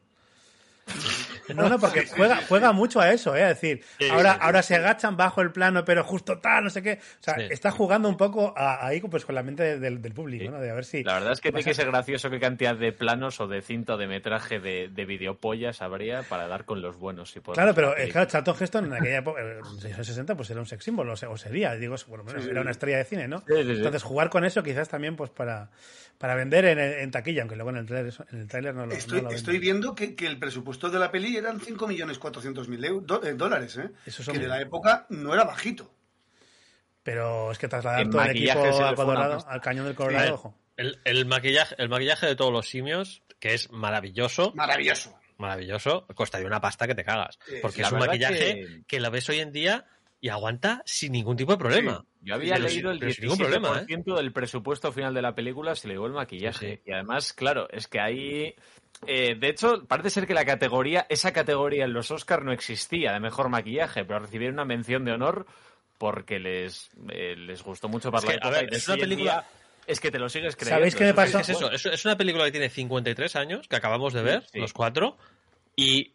No, no, porque juega, juega mucho a eso, ¿eh? Es decir, Sí, ahora, sí, sí. ahora se agachan bajo el plano, pero justo tal, no sé qué. O sea, Sí. está jugando un poco a- ahí pues con la mente del, del público, ¿no? De a ver si. La verdad es que tiene que ser gracioso qué cantidad de planos o de cinta o de metraje de, de videopollas habría para dar con los buenos. Si Claro, pero eh, claro, Charlton Heston en aquella época, en los años 60, pues era un sex symbol, o, se- o sería, digo, bueno, bueno, Sí, sí. era una estrella de cine, ¿no? Sí, sí, sí. Entonces, jugar con eso quizás también pues para, para vender en, en taquilla, aunque luego en el trailer, en el tráiler no lo, Estoy, no lo venden. estoy viendo que, que el presupuesto de la peli eran 5.400.000 eu- do- eh, dólares, ¿eh? Eso son- que de la época no era bajito. Pero es que trasladar todo el maquillaje equipo una Colorado, al cañón del A Colorado, ojo. el, el maquillaje, el maquillaje de todos los simios, que es maravilloso, Maravilloso. maravilloso, costaría una pasta que te cagas. Sí, Porque la es un maquillaje que- que... lo ves hoy en día y aguanta sin ningún tipo de problema. Yo había Pero leído el pero sin ningún problema, ¿eh? 17% del presupuesto final de la película se le llevó el maquillaje. Sí, sí. Y además, claro, es que ahí... eh, de hecho, parece ser que la categoría, esa categoría en los Oscar no existía de mejor maquillaje, pero recibieron una mención de honor porque les, eh, les gustó mucho para Es la a ver, es una película- día Es que te lo sigues creyendo. ¿Sabéis qué me pasó? Es eso, es, una película que tiene 53 años, que acabamos de ver, Sí. los cuatro, y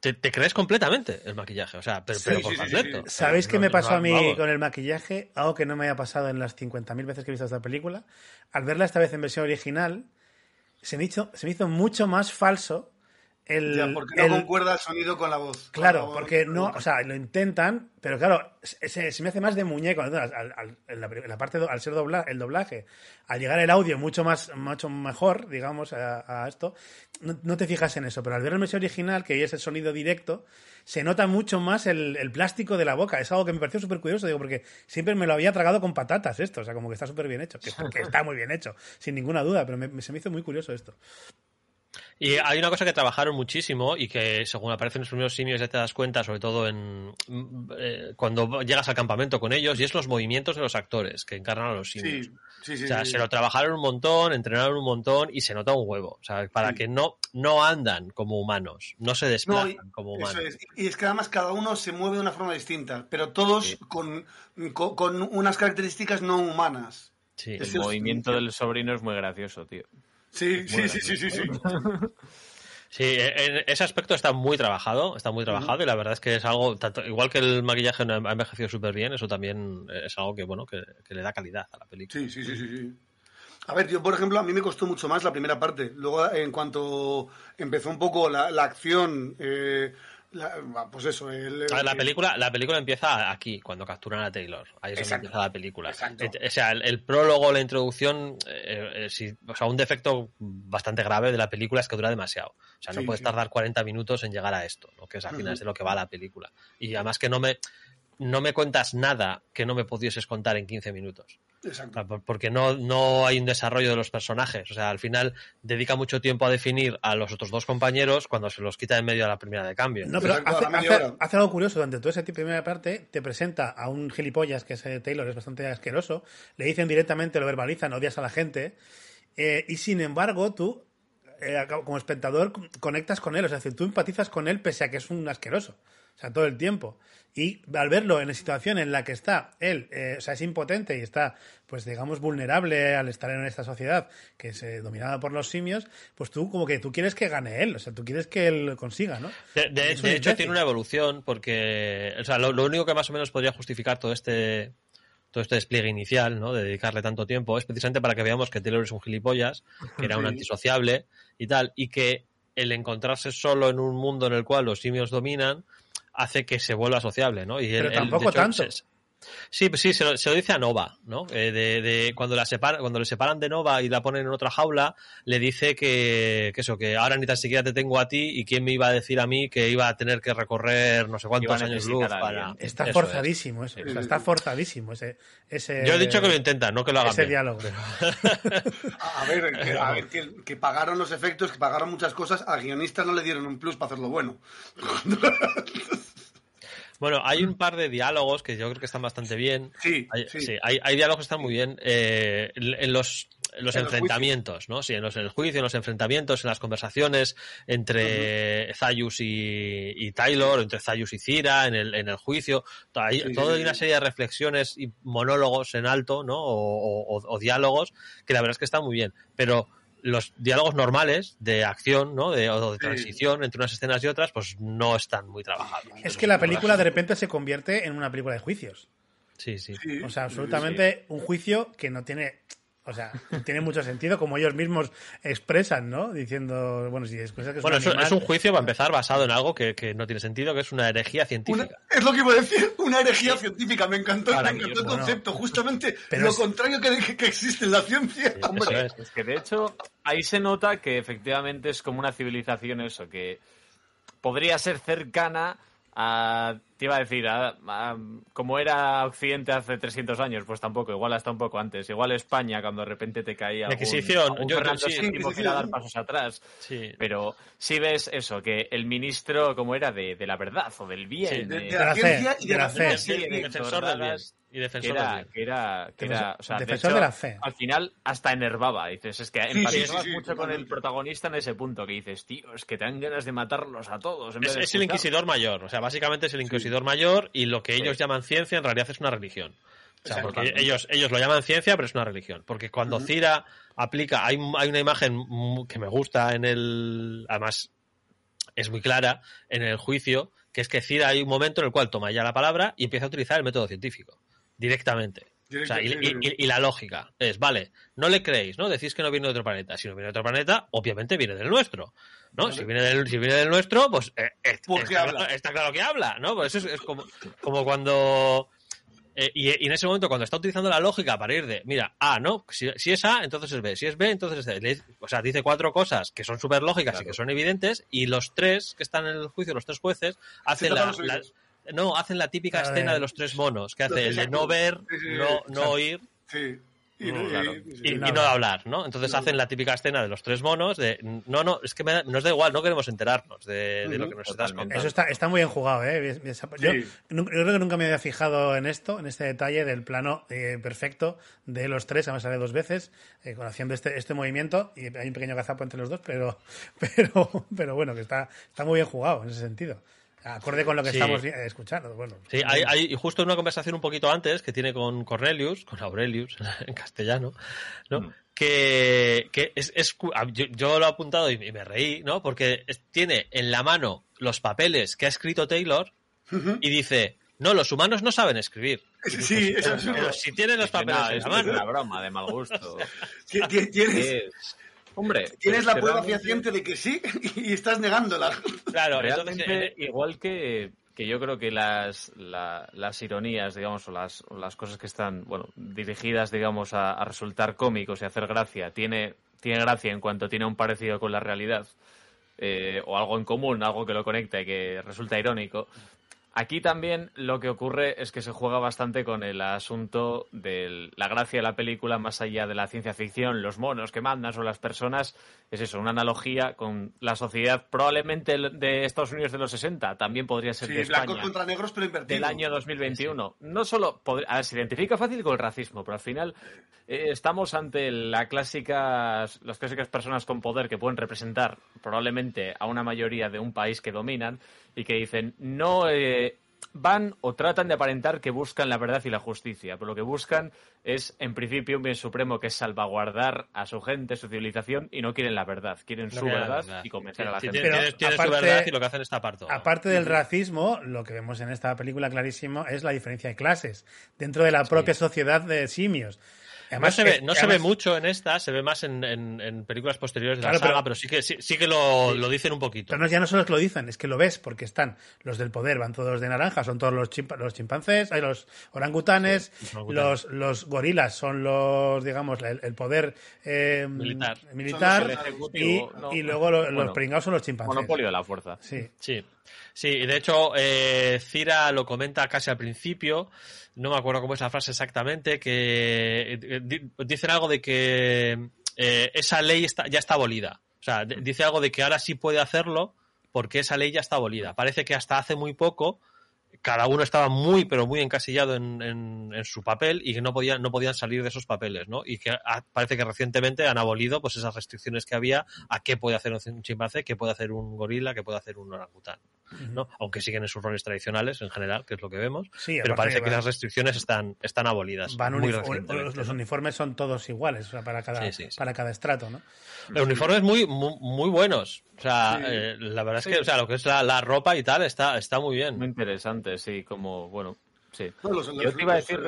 te, te crees completamente el maquillaje, o sea, pero, Sí, pero sí, por sí, sí, completo. sí. ¿Sabéis No- qué me no- pasó a mí vamos. con el maquillaje? Algo que no me haya pasado en las 50.000 veces que he visto esta película. Al verla esta vez en versión original, se me hizo, se me hizo mucho más falso el... Ya, porque no el- concuerda el sonido con la voz. La Claro, voz. porque no, o sea, lo intentan, pero claro, se, se me hace más de muñeco. Al, al- en, la, en la parte, do- al ser dobla, el doblaje, al llegar el audio mucho más, mucho mejor, digamos, a, a esto, no, no te fijas en eso, pero al ver el versión original, que es el sonido directo, se nota mucho más el, el plástico de la boca. Es algo que me pareció súper curioso, digo, porque siempre me lo había tragado con patatas esto, o sea, como que está súper bien hecho, que, que está muy bien hecho, sin ninguna duda, pero me- se me hizo muy curioso esto. Y hay una cosa que trabajaron muchísimo y que según aparecen los primeros simios ya te das cuenta, sobre todo en eh, cuando llegas al campamento con ellos, y es los movimientos de los actores que encarnan a los simios. Sí, sí, sí. o sea, sí. se lo trabajaron un montón, entrenaron un montón y se nota un huevo. O sea, para Sí. que no, no andan como humanos, no se No, desplazan y, como eso humanos. es. Y es que además cada uno se mueve de una forma distinta, pero todos con, con, con unas características no humanas. Sí. El movimiento del sobrino es muy gracioso, tío. Sí, sí, sí, sí, sí, sí. Sí, en ese aspecto está muy trabajado, está muy trabajado y la verdad es que es algo, tanto, igual que el maquillaje no ha envejecido súper bien, eso también es algo que, bueno, que, que le da calidad a la película. Sí, sí, sí, sí, sí. A ver, yo, por ejemplo, a mí me costó mucho más la primera parte. Luego, en cuanto empezó un poco la, la acción, eh, la- pues eso, el, la película, la película empieza aquí, cuando capturan a Taylor. Ahí es donde empieza la película. Eh, O sea, el, el prólogo, la introducción, eh, eh, sí, o sea, un defecto bastante grave de la película es que dura demasiado. O sea, no Sí, puedes sí. tar 40 minutos en llegar a esto, ¿no? que es al final es de lo que va la película. Y además que no me, no me cuentas nada que no me pudieses contar en 15 minutos. Exacto. por- porque no, no hay un desarrollo de los personajes. O sea, al final dedica mucho tiempo a definir a los otros dos compañeros cuando se los quita en medio de la primera de cambio. No, pero Exacto, a hace, algo curioso. Durante toda esa primera parte, te presenta a un gilipollas, que es eh, Taylor, es bastante asqueroso. Le dicen directamente, lo verbalizan, odias a la gente. eh, y sin embargo, tú, eh, como espectador, conectas con él. O sea, tú empatizas con él pese a que es un asqueroso. O sea, todo el tiempo. Y al verlo en la situación en la que está él, eh, o sea, es impotente y está, pues digamos, vulnerable al estar en esta sociedad que es eh, dominada por los simios, pues tú como que tú quieres que gane él, o sea, tú quieres que él consiga, ¿no? De, de- de hecho, tiene una evolución porque, o sea, lo, lo único que más o menos podría justificar todo este todo este despliegue inicial, ¿no? De dedicarle tanto tiempo, es precisamente para que veamos que Taylor es un gilipollas, que era un antisociable y tal, y que el encontrarse solo en un mundo en el cual los simios dominan hace que se vuelva sociable, ¿no? Y Pero él- tampoco hecho, tanto. se- Sí, pues sí, se lo, se lo dice a Nova, ¿no? Eh, de, de- cuando la separa, cuando le separan de Nova y la ponen en otra jaula, le dice que, que eso, que ahora ni tan siquiera te tengo a ti y quién me iba a decir a mí que iba a tener que recorrer no sé cuántos años luz para. Está Eso es. forzadísimo eso. o sea, está forzadísimo ese, ese. Yo he dicho que lo intentan, no que lo hagan Ese bien. diálogo. A ver, que, a ver, que- que pagaron los efectos, que pagaron muchas cosas, al guionista no le dieron un plus para hacerlo bueno. Bueno, hay un par de diálogos que yo creo que están bastante bien. Sí, Hay, sí. sí, hay, hay diálogos que están muy bien eh, en los, en los En los enfrentamientos, ¿no? Sí, en, los, en el juicio, en los enfrentamientos, en las conversaciones entre Zayus y, y Taylor, entre Zayus y Cira, en el, en el juicio. Hay, Sí, todo sí, hay una serie de reflexiones y monólogos en alto, ¿no? O, o- o diálogos que la verdad es que están muy bien. Pero los diálogos normales de acción, ¿no? De, o de Sí. transición entre unas escenas y otras, pues no están muy trabajados. Es que la película de repente se convierte en una película de juicios. Sí, sí. Sí, O sea, sí, absolutamente un juicio que no tiene. O sea, tiene mucho sentido, como ellos mismos expresan, ¿no? Diciendo, bueno, si es cosa que es Bueno, un es, un- animal, es un juicio para empezar basado en algo que, que no tiene sentido, que es una herejía Una- científica. es lo que iba a decir, una herejía científica. Me encantó, me encantó el bueno. concepto. Justamente Pero lo es- contrario que, que existe en la ciencia. Hombre, Eso es. es que de hecho ahí se nota que efectivamente es como una civilización eso, que podría ser cercana a, te iba a decir, a, a- como era Occidente hace 300 años, pues tampoco, igual hasta un poco antes, igual España cuando de repente te caía La algún- Inquisición, algún yo- yo Fernando sí. VII que era dar pasos atrás, Sí. pero si ves eso, que el ministro como era de, de la verdad o del bien, Sí, De, de- de la la fe, ciencia y de de la fe. Sí, Defensor del bien. Y que defensor era, bien. que era, que era, o sea, de Defensor hecho, de la fe. Al final hasta enervaba, dices, es que sí, empatizabas sí, sí, mucho con el protagonista en ese punto que dices, tío, es que te dan ganas de matarlos a todos. en vez Es, de es el escuchar". inquisidor mayor, o sea, básicamente es el inquisidor mayor y lo que ellos Sí. llaman ciencia en realidad es una religión. O sea, porque ellos, ellos lo llaman ciencia, pero es una religión. Porque cuando Cira aplica, hay, hay una imagen que me gusta en el. Además, es muy clara en el juicio, que es que Cira hay un momento en el cual toma ya la palabra y empieza a utilizar el método científico directamente. O sea, y, y- la lógica es, vale, no le creéis, ¿no? Decís que no viene de otro planeta. Si no viene de otro planeta, obviamente viene del nuestro. ¿no? Si, viene del, si viene del nuestro, pues eh, eh, ¿Por qué está, habla? está claro que habla, ¿no? Pues eso es, es como, como cuando... eh, y, y en ese momento, cuando está utilizando la lógica para ir de, mira, A, ¿no? Si, si es A, entonces es B. Si es B, entonces es C. Le- O sea, dice cuatro cosas que son súper lógicas y que son evidentes, y los tres que están en el juicio, los tres jueces, hacen la, la- no, hacen la típica A escena ver. de los tres monos, que hace el de no ver, no, no oír Sí. Y, y- claro. y- y, y no hablar, ¿no? Entonces hacen la típica escena de los tres monos de no, no, es que me da- nos da igual, no queremos enterarnos de, de lo que nos estás contando. Eso está, está muy bien jugado, ¿eh? Yo, Sí. yo creo que nunca me había fijado en esto, en este detalle del plano eh, perfecto de los tres, además sale dos veces, eh, con- haciendo este, este movimiento, y hay un pequeño gazapo entre los dos, pero, pero, pero bueno, que está, está muy bien jugado en ese sentido. Acorde con lo que Sí. estamos escuchando. Bueno, Sí, hay, hay y justo una conversación un poquito antes que tiene con Cornelius, con Aurelius en castellano, ¿no? Mm. Que, que es, es yo, yo lo he apuntado y, y me reí, ¿no? Porque es- tiene en la mano los papeles que ha escrito Taylor y dice, no, los humanos no saben escribir. Sí, es pero- si tienen los papeles no, en es la mano. una broma de mal gusto. Ti- ti- Tienes, Es- Hombre, tienes es la prueba realmente- fehaciente de que sí y estás negándola. Claro, entonces, Realmente, eh, igual que, que yo creo que las, la- las ironías, digamos, o las, o las cosas que están, bueno, dirigidas, digamos, a, a resultar cómicos y hacer gracia, tiene, tiene gracia en cuanto tiene un parecido con la realidad, eh, o algo en común, algo que lo conecta y que resulta irónico. Aquí también lo que ocurre es que se juega bastante con el asunto de la gracia de la película, más allá de la ciencia ficción, los monos que mandan o las personas, es eso, una analogía con la sociedad probablemente de Estados Unidos de los 60, también podría ser Sí, de blancos España contra negros, pero invertido. del año 2021. No solo a ver, se identifica fácil con el racismo, pero al final eh, estamos ante la clásicas, las clásicas personas con poder que pueden representar probablemente a una mayoría de un país que dominan y que dicen no eh, van o tratan de aparentar que buscan la verdad y la justicia, pero lo que buscan es en principio un bien supremo que es salvaguardar a su gente, su civilización y no quieren la verdad, quieren no su verdad, verdad. y convencer a la gente. Pero Tienes, tienes tu aparte- verdad y lo que hacen es tapar todo. Aparte del racismo, lo que vemos en esta película clarísimo es la diferencia de clases dentro de la propia sociedad de simios. Además, no se, ve, se mucho en esta, se ve más en, en- en películas posteriores de Claro, la saga, pero- pero, sí que, sí, sí que lo, lo dicen un poquito. Pero no, ya no solo es que lo dicen, es que lo ves, porque están los del poder, van todos de naranja, son todos los, chimpa- los chimpancés, hay los orangutanes, los orangutanes. los, los gorilas son los, digamos, el, el poder eh, Militar. militar, y, ejecutivo, no. y luego lo- los Bueno, pringados son los chimpancés. Monopolio de la fuerza. Sí. Sí, sí, y de hecho, eh, Cira lo comenta casi al principio, no me acuerdo cómo es la frase exactamente, que eh, di- dicen algo de que eh, esa ley está, ya está abolida. O sea, dice algo de que ahora sí puede hacerlo porque esa ley ya está abolida. Parece que hasta hace muy poco cada uno estaba muy, pero muy encasillado en, en- su papel y que no podían, no podían salir de esos papeles, ¿no? Y que parece que recientemente han abolido pues esas restricciones que había a qué puede hacer un chimpancé, qué puede hacer un gorila, qué puede hacer un orangután, ¿no? Aunque siguen en sus roles tradicionales en general, que es lo que vemos, Sí, pero parece que que esas restricciones están, están abolidas Van muy los, los uniformes son todos iguales, o sea, para cada, Sí, sí, sí. para cada estrato, ¿no? Los uniformes muy, muy, muy buenos. O sea, Sí. eh, la verdad es que o sea, lo que es la, la ropa y tal está, está muy bien. Muy interesante, sí, como, bueno, sí. No, los, Yo los- te iba a decir,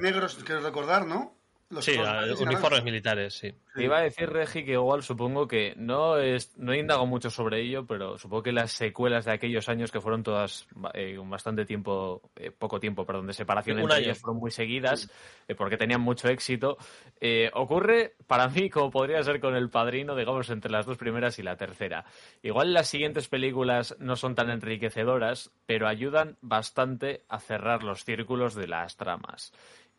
negros, quiero recordar, ¿no? Los Sí, y uniformes militares, sí. te iba a decir, Regi, que igual supongo que no es, no he indagado mucho sobre ello, pero supongo que las secuelas de aquellos años que fueron todas eh, con bastante tiempo, eh, poco tiempo, perdón, de separación entre ellas fueron muy seguidas, eh, porque tenían mucho éxito. Eh, ocurre para mí como podría ser con El Padrino, digamos, entre las dos primeras y la tercera. Igual las siguientes películas no son tan enriquecedoras, pero ayudan bastante a cerrar los círculos de las tramas.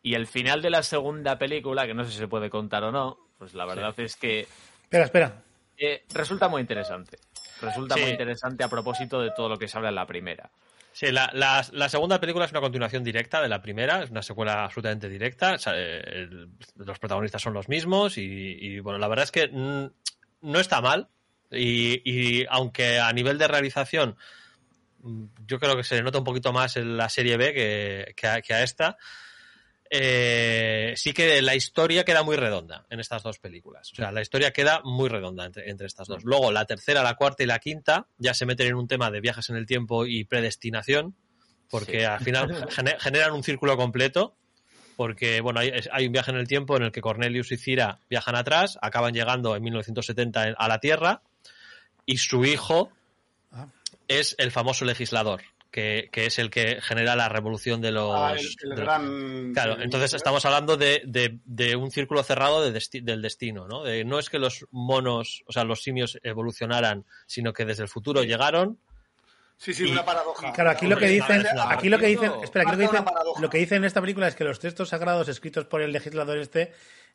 Y el final de la segunda película, que no sé si se puede contar o no, pues la verdad es que Espera, espera. eh, resulta muy interesante. Resulta Sí. muy interesante a propósito de todo lo que se habla en la primera. Sí, la, la- la segunda película es una continuación directa de la primera, es una secuela absolutamente directa. o sea, el- los protagonistas son los mismos y, y, bueno, la verdad es que no está mal. Y, y aunque a nivel de realización mm, yo creo que se le nota un poquito más en la serie B que, que a, que a esta, eh, sí que la historia queda muy redonda en estas dos películas. O sea, la historia queda muy redonda entre, entre estas dos. Luego, la tercera, la cuarta y la quinta ya se meten en un tema de viajes en el tiempo y predestinación, porque Sí. al final gene- generan un círculo completo. Porque, bueno, hay, hay un viaje en el tiempo en el que Cornelius y Cira viajan atrás, acaban llegando en 1970 a la Tierra y su hijo Ah. es el famoso legislador, que, que es el que genera la revolución de los... Ah, el, el de- gran... Claro, entonces ¿eh? estamos hablando de, de- de un círculo cerrado de desti- del destino, ¿no? De- no es que los monos, o sea, los simios evolucionaran, sino que desde el futuro llegaron. Sí, sí, una paradoja. Claro, aquí lo que dicen, aquí lo que dicen, espera, aquí lo que dicen, lo que dicen en esta película es que los textos sagrados escritos por el legislador este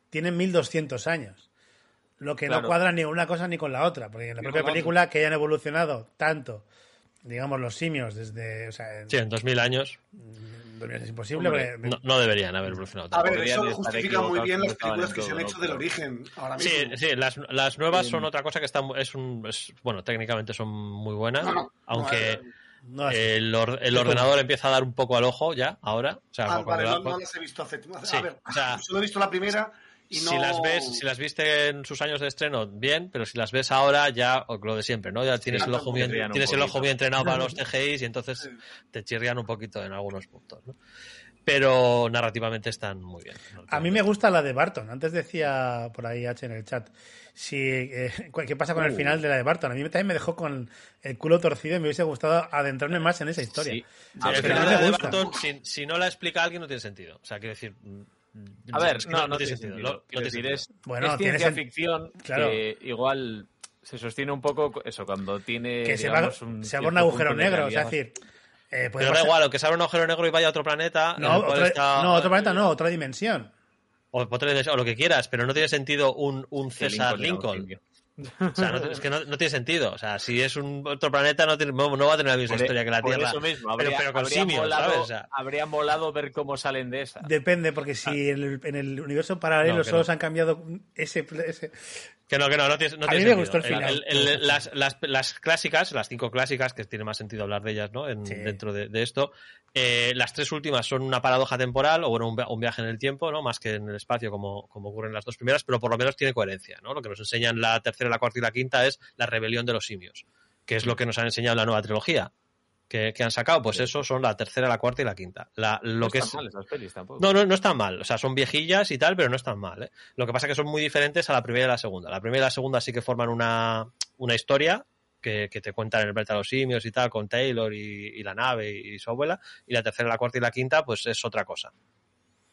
tienen 1200 años. Lo que no cuadra ni con una cosa ni con la otra, porque en la Ni propia película que hayan evolucionado tanto, digamos, los simios desde, o sea, en, Sí, en 2000 años es imposible, Hombre, porque- no, no deberían haber evolucionado A ver, eso justifica muy bien las películas que se han hecho del origen. Ahora Sí, mismo. sí, las, las nuevas son otra cosa que están, es un, es- bueno, técnicamente son muy buenas, No, no, aunque no el, or- el ordenador empieza a dar un poco al ojo ya, ahora. O sea, Ah, vale, la- no, no las he visto hace. Sí, a ver, o sea, solo he visto la primera y no. Si las ves, si las viste en sus años de estreno, bien, pero si las ves ahora, ya o lo de siempre, ¿no? Ya tienes Sí, el ojo bien, tienes el ojo bien entrenado para los TGIs y entonces Sí. te chirrían un poquito en algunos puntos, ¿no? Pero narrativamente están muy bien. A mí me gusta la de Barton. Antes decía por ahí H en el chat. Si, eh, ¿Qué pasa con el final de la de Barton? A mí también me dejó con el culo torcido y me hubiese gustado adentrarme más en esa historia. Sí. Sí, A el final de. Barton, si, si no la explica alguien, no tiene sentido. O sea, quiero decir. Mm, A ver, no, no tiene sentido. Lo- tiene decir, es, Bueno, es ciencia ficción Claro. que igual se sostiene un poco, eso, cuando tiene. Que se va, digamos, un se abre un agujero negro. O sea, realidad. es decir, eh, puede Pero da igual, aunque se abra un agujero negro y vaya a otro planeta. No, está- otro planeta no, otra dimensión. O, otra dimensión, o lo que quieras, pero no tiene sentido un, un César un Lincoln. O sea, no- es que no, no tiene sentido. O sea, si es un otro planeta, no, tiene- no no va a tener la misma Por- historia que la por Tierra. eso mismo, pero, habría, pero con habría simios, molado, ¿sabes? O sea, habría molado ver cómo salen de esa. Depende, porque si en, el, en el universo paralelo solo no. se han cambiado ese, ese- que no, que no, no tiene, no A tiene mí me sentido. gustó el final. el- las, las- las clásicas, las cinco clásicas, que tiene más sentido hablar de ellas, ¿no? En- Sí. Dentro de, de esto. eh, las tres últimas son una paradoja temporal, o bueno, un, un viaje en el tiempo, ¿no? Más que en el espacio, como, como ocurre en las dos primeras, pero por lo menos tiene coherencia, ¿no? Lo que nos enseñan la tercera, la cuarta y la quinta es la rebelión de los simios, que es lo que nos han enseñado en la nueva trilogía. Que, que han sacado, pues eso son la tercera, la cuarta y la quinta. La, lo no que están es... mal esas pelis tampoco. No, no, no están mal. O sea, son viejillas y tal, pero no están mal. ¿eh? Lo que pasa es que son muy diferentes a la primera y la segunda. La primera y la segunda sí que forman una, una historia que, que te cuentan el planeta de los simios y tal, con Taylor y, y la nave y, su abuela. Y la tercera, la cuarta y la quinta, pues es otra cosa.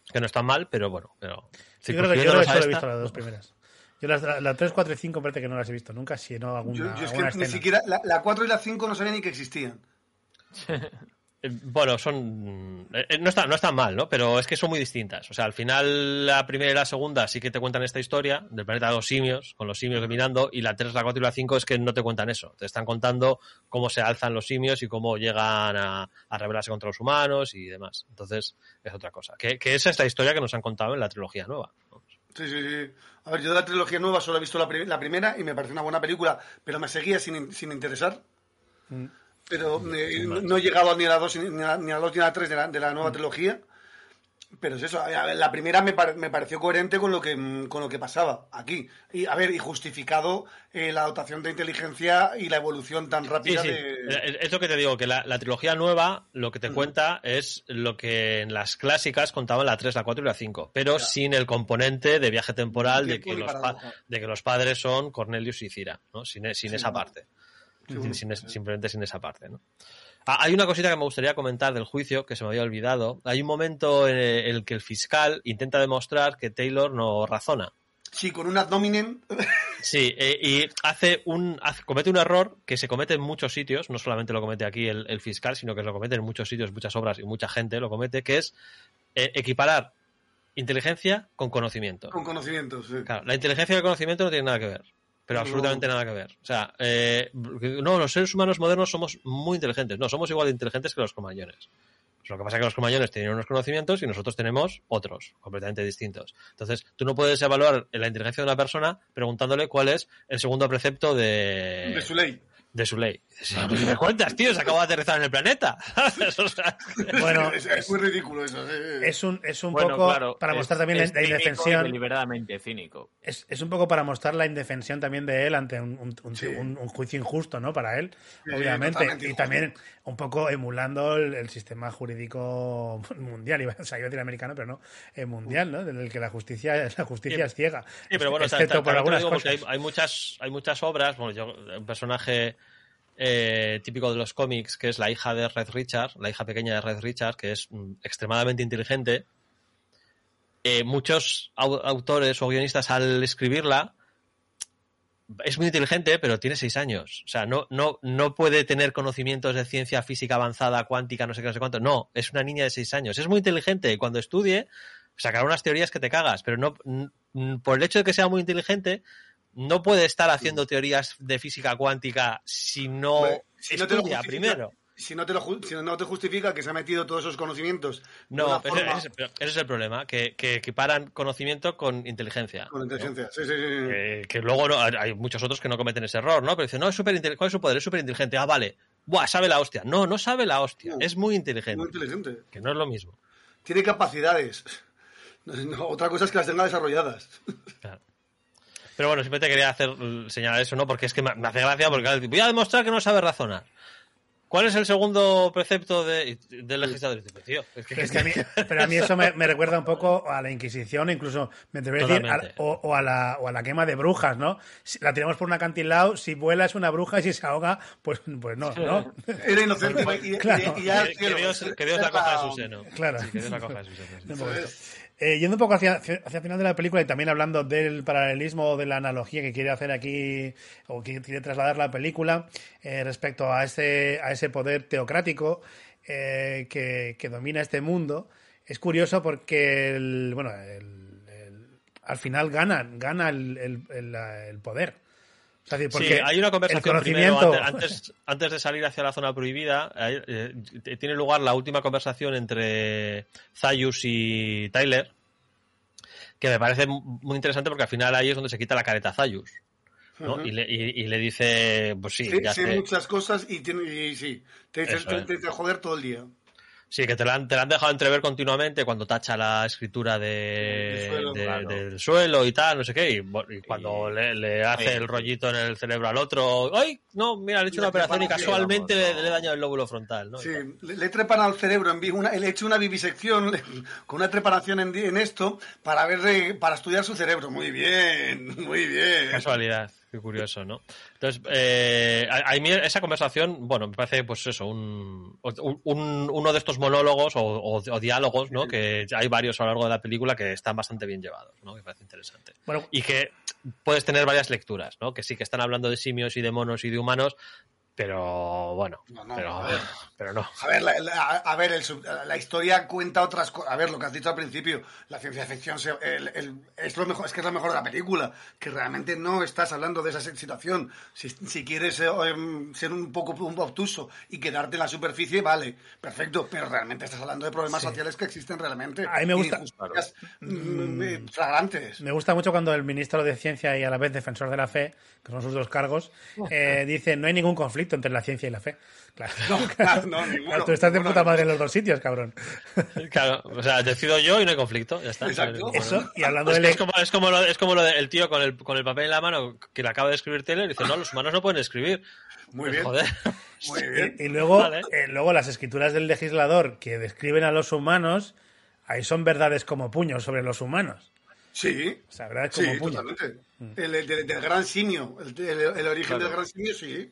Que no están mal, pero bueno. Pero, Sí, creo que yo creo que a solo he esta, visto las dos primeras. Yo las, la, la 3, 4 y 5 parece que no las he visto nunca, si no alguna, Yo, yo es que ni siquiera. La, la 4 y la 5 no sabía ni que existían. Eh, Bueno, son. eh, eh, No están, no están mal, ¿no? Pero es que son muy distintas. O sea, al final, la primera y la segunda sí que te cuentan esta historia del planeta de los simios, con los simios dominando, y la 3, la 4 y la 5 es que no te cuentan eso. Te están contando cómo se alzan los simios y cómo llegan a, a rebelarse contra los humanos y demás. Entonces, es otra cosa. Que, que es esta historia que nos han contado en la trilogía nueva. Sí, sí, sí. A ver, yo de la trilogía nueva solo he visto la, pri- la primera y me pareció una buena película, pero me seguía sin, in- sin interesar. Mm. Pero eh, no he llegado ni a la 2 ni a, ni a la 2 ni a la 3 de la, de la nueva trilogía. Pero es eso, ver, la primera me, pare- me pareció coherente con lo que mm, con lo que pasaba aquí. Y a ver, y justificado eh, la dotación de inteligencia y la evolución tan Sí, rápida sí. de. Es es lo que te digo, que la, la trilogía nueva lo que te cuenta es lo que en las clásicas contaban la 3, la 4 y la 5, pero sin el componente de viaje temporal de que, los de que los padres son Cornelius y Cira, ¿no? sin, sin Sí. esa parte. Sin- sin simplemente sin esa parte, ¿no? Ah, hay una cosita que me gustaría comentar del juicio que se me había olvidado. Hay un momento en el que el fiscal intenta demostrar que Taylor no razona. Sí, con un nominem. Sí, eh, y hace un, hace- comete un error que se comete en muchos sitios, no solamente lo comete aquí el, el fiscal, sino que lo comete en muchos sitios, muchas obras y mucha gente lo comete, que es eh, equiparar inteligencia con conocimiento. Con conocimientos. sí. Claro, la inteligencia y el conocimiento no tienen nada que ver, pero No. absolutamente nada que ver. O sea, eh, no, los seres humanos modernos somos muy inteligentes, no, somos igual de inteligentes que los cromañones. Lo que pasa es que los cromañones tienen unos conocimientos y nosotros tenemos otros, completamente distintos. Entonces, tú no puedes evaluar la inteligencia de una persona preguntándole cuál es el segundo precepto de, De su ley. De su ley. "Pues ¿Me cuentas, tío? Se acaba de aterrizar en el planeta. O sea, Bueno, es, es muy ridículo eso. sí. Es un, es un Bueno, poco claro, para es- mostrar también es la, indefensión. deliberadamente cínico. Es, es un poco para mostrar la indefensión también de él ante un, un- un- Sí. un- un juicio injusto, ¿no? Para él, Sí, obviamente. y injusto. también un poco emulando el, el sistema jurídico mundial, iba- o sea, iba a decir americano, pero no, eh, mundial, ¿no? Del que la justicia, la justicia es ciega. Sí, pero bueno, excepto ta- por algunas cosas. hay, hay muchas, hay muchas obras. Bueno, yo, un personaje eh, típico de los cómics, que es la hija de Red Richard, la hija pequeña de Red Richard, que es mm, extremadamente inteligente. Eh, muchos au- autores o guionistas al escribirla es muy inteligente, pero tiene seis años. O sea, no, no, no puede tener conocimientos de ciencia física avanzada, cuántica, no sé qué, no sé cuánto. No, es una niña de seis años. Es muy inteligente cuando estudie sacará unas teorías que te cagas, pero no por el hecho de que sea muy inteligente no puede estar haciendo teorías de física cuántica si no si no te primero. Si no, te lo, si no te justifica que se ha metido todos esos conocimientos No, ese, forma ese- ese es el problema, que, que equiparan conocimiento con inteligencia. con inteligencia. Sí, sí, sí. Que, que luego no- hay muchos otros que no cometen ese error, ¿no? Pero dicen, no, es súper inte- ¿cuál es su poder? Es súper inteligente. Ah, vale. Buah, sabe la hostia. No, no sabe la hostia. No. Es muy inteligente. Muy inteligente. Que no es lo mismo. Tiene capacidades. Otra cosa es que las tenga desarrolladas. Claro. Pero bueno, siempre te quería hacer señalar eso, ¿no? Porque es que me hace gracia porque claro, voy a demostrar que no sabe razonar. ¿Cuál es el segundo precepto de, del legislador? Dices, tío, es que, Es que a mí- pero a mí eso me, me recuerda un poco a la Inquisición, incluso me atrevería a decir, o, o a la, o a la quema de brujas, ¿no? Si la tiramos por un acantilado, si vuela es una bruja y si se ahoga, pues, pues no, ¿no? Era inocente y, y- Claro. y ya que, que. Dios, que Dios la coja de su seno. Claro. Sí, que Dios la coja de su seno. sí. Eh, yendo un poco hacia, hacia el final de la película y también hablando del paralelismo o de la analogía que quiere hacer aquí o que quiere trasladar la película eh, respecto a ese, a ese poder teocrático eh, que, que domina este mundo, es curioso porque el, bueno, el- al final gana, gana el- el poder. Es decir, Sí, hay una conversación primero, conocimiento- antes, antes, antes de salir hacia la zona prohibida, hay- eh, t- tiene lugar la última conversación entre Zayus y Tyler, que me parece muy interesante porque al final ahí es donde se quita la careta a Zayus. y, le, y- y le dice, pues sí, Sí, ya sé muchas cosas y, tiene, y sí, te, Eso te- te joder todo el día. Sí, que te la, han, te la han dejado entrever continuamente cuando tacha la escritura de, Del suelo, de- claro. del suelo y tal, no sé qué, y, cuando Y- le, le hace el rollito en el cerebro al otro, ¡ay! No, mira, le he hecho una operación y preparación, casualmente vamos, le, no. le he dañado el lóbulo frontal, Sí, le, trepan al cerebro, en una, le he hecho una vivisección con una trepanación en, en esto para ver para estudiar su cerebro. Muy bien, muy bien. Casualidad, qué curioso, ¿no? Entonces, eh, a, a mí esa conversación, bueno, me parece, pues eso, un, un- un- uno de estos monólogos o, o- o diálogos, ¿no? Que hay varios a lo largo de la película que están bastante bien llevados, ¿no? Me parece interesante. Bueno, Y que puedes tener varias lecturas, ¿no? Que sí que están hablando de simios y de monos y de humanos, pero bueno, No, no, pero, a ver. pero no. A ver, la, la- a ver el la historia cuenta otras cosas. A ver, lo que has dicho al principio, la ciencia ficción se- el- el- es, lo mejor, es que es la mejor de la película, que realmente no estás hablando de esa situación. Si, si quieres eh, em, ser un poco un obtuso y quedarte en la superficie, vale, perfecto, pero realmente estás hablando de problemas sociales que existen realmente. A mí me gusta- mm, flagrantes. Me gusta mucho cuando el ministro de Ciencia y a la vez defensor de la fe, que son sus dos cargos, eh, dice no hay ningún conflicto entre la ciencia y la fe. Claro, No, claro, no, ninguno, tú estás de puta madre en los dos sitios, cabrón. Claro, o sea, decido yo y no hay conflicto, ya está. Exacto. Eso, y hablando que es como, es como lo, es como lo del tío con el, con el papel en la mano que le acaba de escribir Taylor y dice, no, los humanos no pueden escribir. Muy Pues, bien. Joder. Muy bien. Y, y luego, Vale. eh, luego las escrituras del legislador que describen a los humanos, ahí son verdades como puños sobre los humanos. Sí. O sea, verdades Sí, como puños. totalmente. El, el- del, del gran simio, el, el- el origen Claro. del gran simio, sí.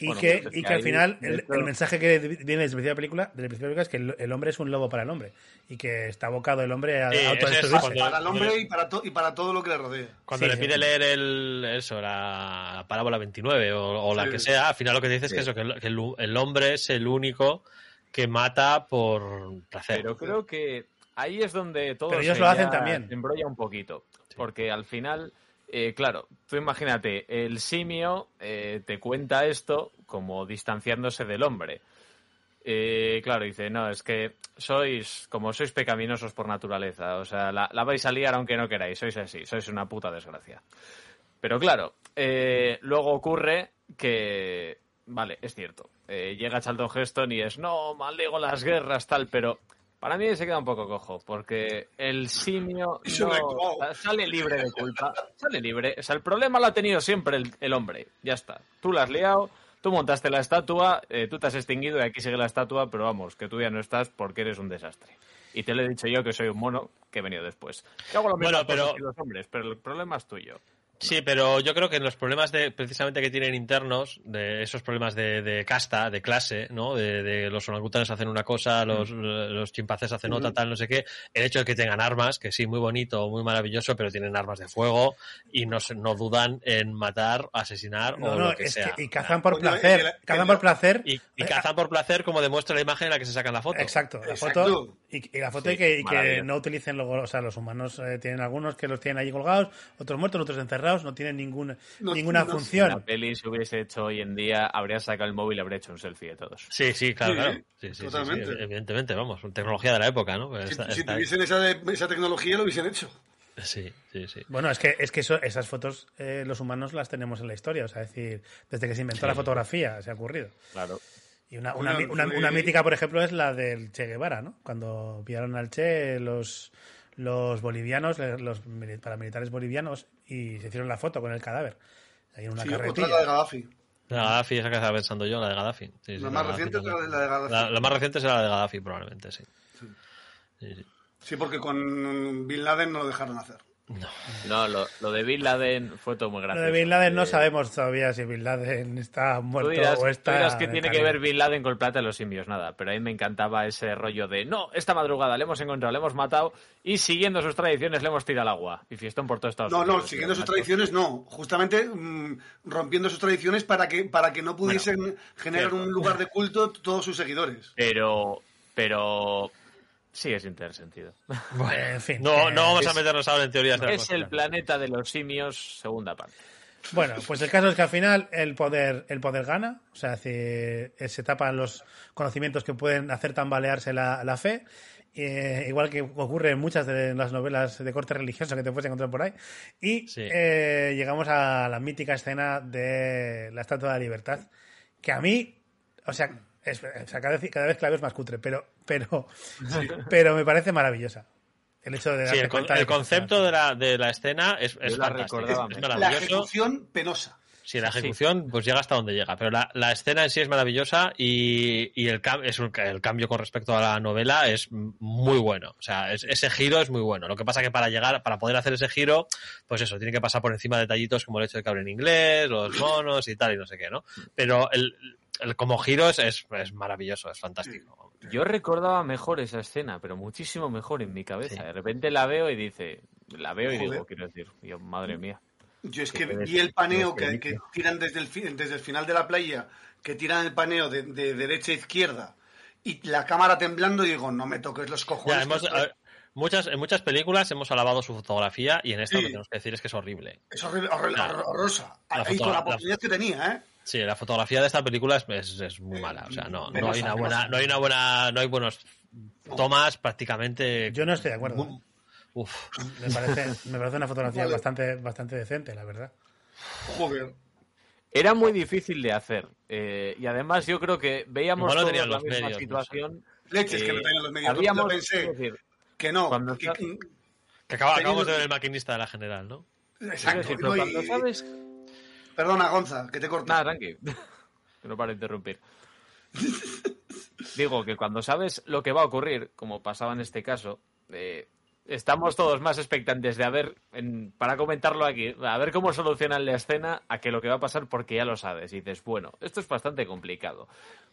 Y, Bueno, que, pues y que que al final el, mensaje que viene desde el principio de la película, principio de la película es que el, el hombre es un lobo para el hombre y que está abocado el hombre a, Sí, a ese es autodestruirse. Para el hombre y para, to- y para todo lo que le rodea. Cuando Sí, le sí. pide leer el, eso, la parábola 29 o, o la Sí. que sea, al final lo que dice es que, eso, que, el, que el- el hombre es el único que mata por placer. Pero creo que ahí es donde todo Pero ellos se lo hacen también. se embrolla un poquito. Porque al final, eh, claro, tú imagínate, el simio eh, te cuenta esto como distanciándose del hombre. Eh, claro, dice, no, es que sois, como sois pecaminosos por naturaleza, o sea, la, la vais a liar aunque no queráis, sois así, sois una puta desgracia. Pero claro, eh, luego ocurre que, vale, es cierto, eh, llega Charlton Heston y es, no, maldigo las guerras, tal, pero para mí se queda un poco cojo, porque el simio no- sale libre de culpa, sale libre, o sea, el problema lo ha tenido siempre el, el hombre, ya está, tú la has liado, tú montaste la estatua, eh, tú te has extinguido y aquí sigue la estatua, pero vamos, que tú ya no estás porque eres un desastre. Y te lo he dicho yo que soy un mono que he venido después. Que hago lo mismo Bueno, pero- que los hombres, pero el problema es tuyo. Sí, pero yo creo que en los problemas de precisamente que tienen internos, de esos problemas de, de casta, de clase, ¿no? De, de los orangutanes hacen una cosa, los, los chimpancés hacen otra, tal, no sé qué. El hecho de que tengan armas, que sí, muy bonito, muy maravilloso, pero tienen armas de fuego y no, se- no dudan en matar, asesinar No, o no, lo que es sea. que, y cazan por Coño, placer. cazan por placer. Y, y cazan por placer, como demuestra la imagen en la que se sacan la foto. Exacto, la Exacto. foto y, y la foto Sí, y que, y que no utilicen luego, o sea, los humanos eh, tienen algunos que los tienen allí colgados, otros muertos, otros encerrados, no tienen ningún, No- ninguna no- función. La peli se hubiese hecho hoy en día, habría sacado el móvil y habría hecho un selfie de todos. Sí, sí, claro, Sí, claro. Sí, sí, sí, sí, totalmente. evidentemente, vamos, tecnología de la época, ¿no? Pues Si, está- si está- tuviesen esa, esa tecnología, lo hubiesen hecho. Sí, sí, sí. Bueno, es que, es que eso, esas fotos eh, los humanos las tenemos en la historia, o sea, es decir, desde que se inventó la fotografía se ha ocurrido. Claro. Y una, una, una, una mítica, por ejemplo, es la del Che Guevara, ¿no? Cuando pillaron al Che los, los bolivianos, los mili- paramilitares bolivianos, y se hicieron la foto con el cadáver. Ahí en una Sí, otra carretilla. la de Gaddafi. La Gaddafi, esa que estaba pensando yo, la de Gaddafi. Sí, sí, La más Gaddafi reciente es la de, la de Gaddafi. La, la más reciente será la de Gaddafi, probablemente, sí. Sí, sí. Sí, porque con Bin Laden no lo dejaron hacer. No, lo, lo de Bin Laden fue todo muy Lo gracioso. de Bin Laden no Eh, sabemos todavía si Bin Laden está Tú muerto dirás, o tú está. dirás que tiene que ver Bin Laden con el plata de los simios, nada. Pero a mí me encantaba ese rollo de, no, esta madrugada le hemos encontrado, le hemos matado y siguiendo sus tradiciones le hemos tirado al agua. Y fiestón por todo Estados No, Unidos. no, siguiendo sus tradiciones no. Justamente mm, rompiendo sus tradiciones para que, para que no pudiesen generar cierto. un lugar de culto todos sus seguidores. Pero, pero sigue sin tener sentido. En fin. No, no vamos a meternos ahora en teorías de la es el planeta de los simios, segunda parte. Bueno, pues el caso es que al final el poder, el poder gana, o sea, hace- eh, se tapan los conocimientos que pueden hacer tambalearse la, la fe, eh, igual que ocurre en muchas de las novelas de corte religioso que te puedes encontrar por ahí. Y Sí. eh, llegamos a la mítica escena de la Estatua de la Libertad, que a mí, o sea, Es, o sea, cada, vez, cada vez que la veo es más cutre, pero, pero, pero me parece maravillosa. El hecho de Sí, el, con- el concepto de la, de la escena es, es la fantástico, recordaba es mucho. La maravilloso. ejecución penosa. Sí, la Sí. ejecución pues llega hasta donde llega, pero la, la escena en sí es maravillosa y, y el, cam- es un- el cambio con respecto a la novela es muy bueno. O sea, es- ese giro es muy bueno. Lo que pasa que para llegar, para poder hacer ese giro, pues eso, tiene que pasar por encima de detallitos como el hecho de que hablen inglés, los monos y tal y no sé qué, ¿no? Pero el, el como giro es, es, es maravilloso, es fantástico. Yo recordaba mejor esa escena, pero muchísimo mejor en mi cabeza. De repente la veo y dice, la veo y Joder. digo, quiero decir, yo, madre mía. Yo es Que vi el paneo que, que tiran desde el, desde el final de la playa, que tiran el paneo de, de derecha a izquierda y la cámara temblando y digo, no me toques los cojones. Ya, hemos, que a ver, muchas, en muchas películas hemos alabado su fotografía y en esta Sí. lo que tenemos que decir es que es horrible. Es horrible, horrible, Claro. horrorosa. La Ahí con foto- la- oportunidad que tenía, ¿eh? Sí, la fotografía de esta película es, es, es muy mala. O sea, no, no hay una buena, no hay una buena, no hay buenos tomas prácticamente. Yo no estoy de acuerdo. Uf. Me parece, me parece una fotografía bastante, bastante decente, la verdad. Joder. Era muy difícil de hacer. eh, y además yo creo que veíamos no todos tenían la los misma medios, no sé. situación. Leches que no tenían los medios. habíamos- pensé decir, que no. cuando que- está- que- Que acaba- Teniendo- acabamos de ver el maquinista de la general, ¿no? exacto. decir, no, pero y- cuando sabes... Perdona, Gonza, que te corto. Nada, tranqui. no para interrumpir. Digo que cuando sabes lo que va a ocurrir, como pasaba en este caso, eh, estamos todos más expectantes de a ver, en- para comentarlo aquí, a ver cómo solucionan la escena a que lo que va a pasar porque ya lo sabes. Y dices, bueno, esto es bastante complicado.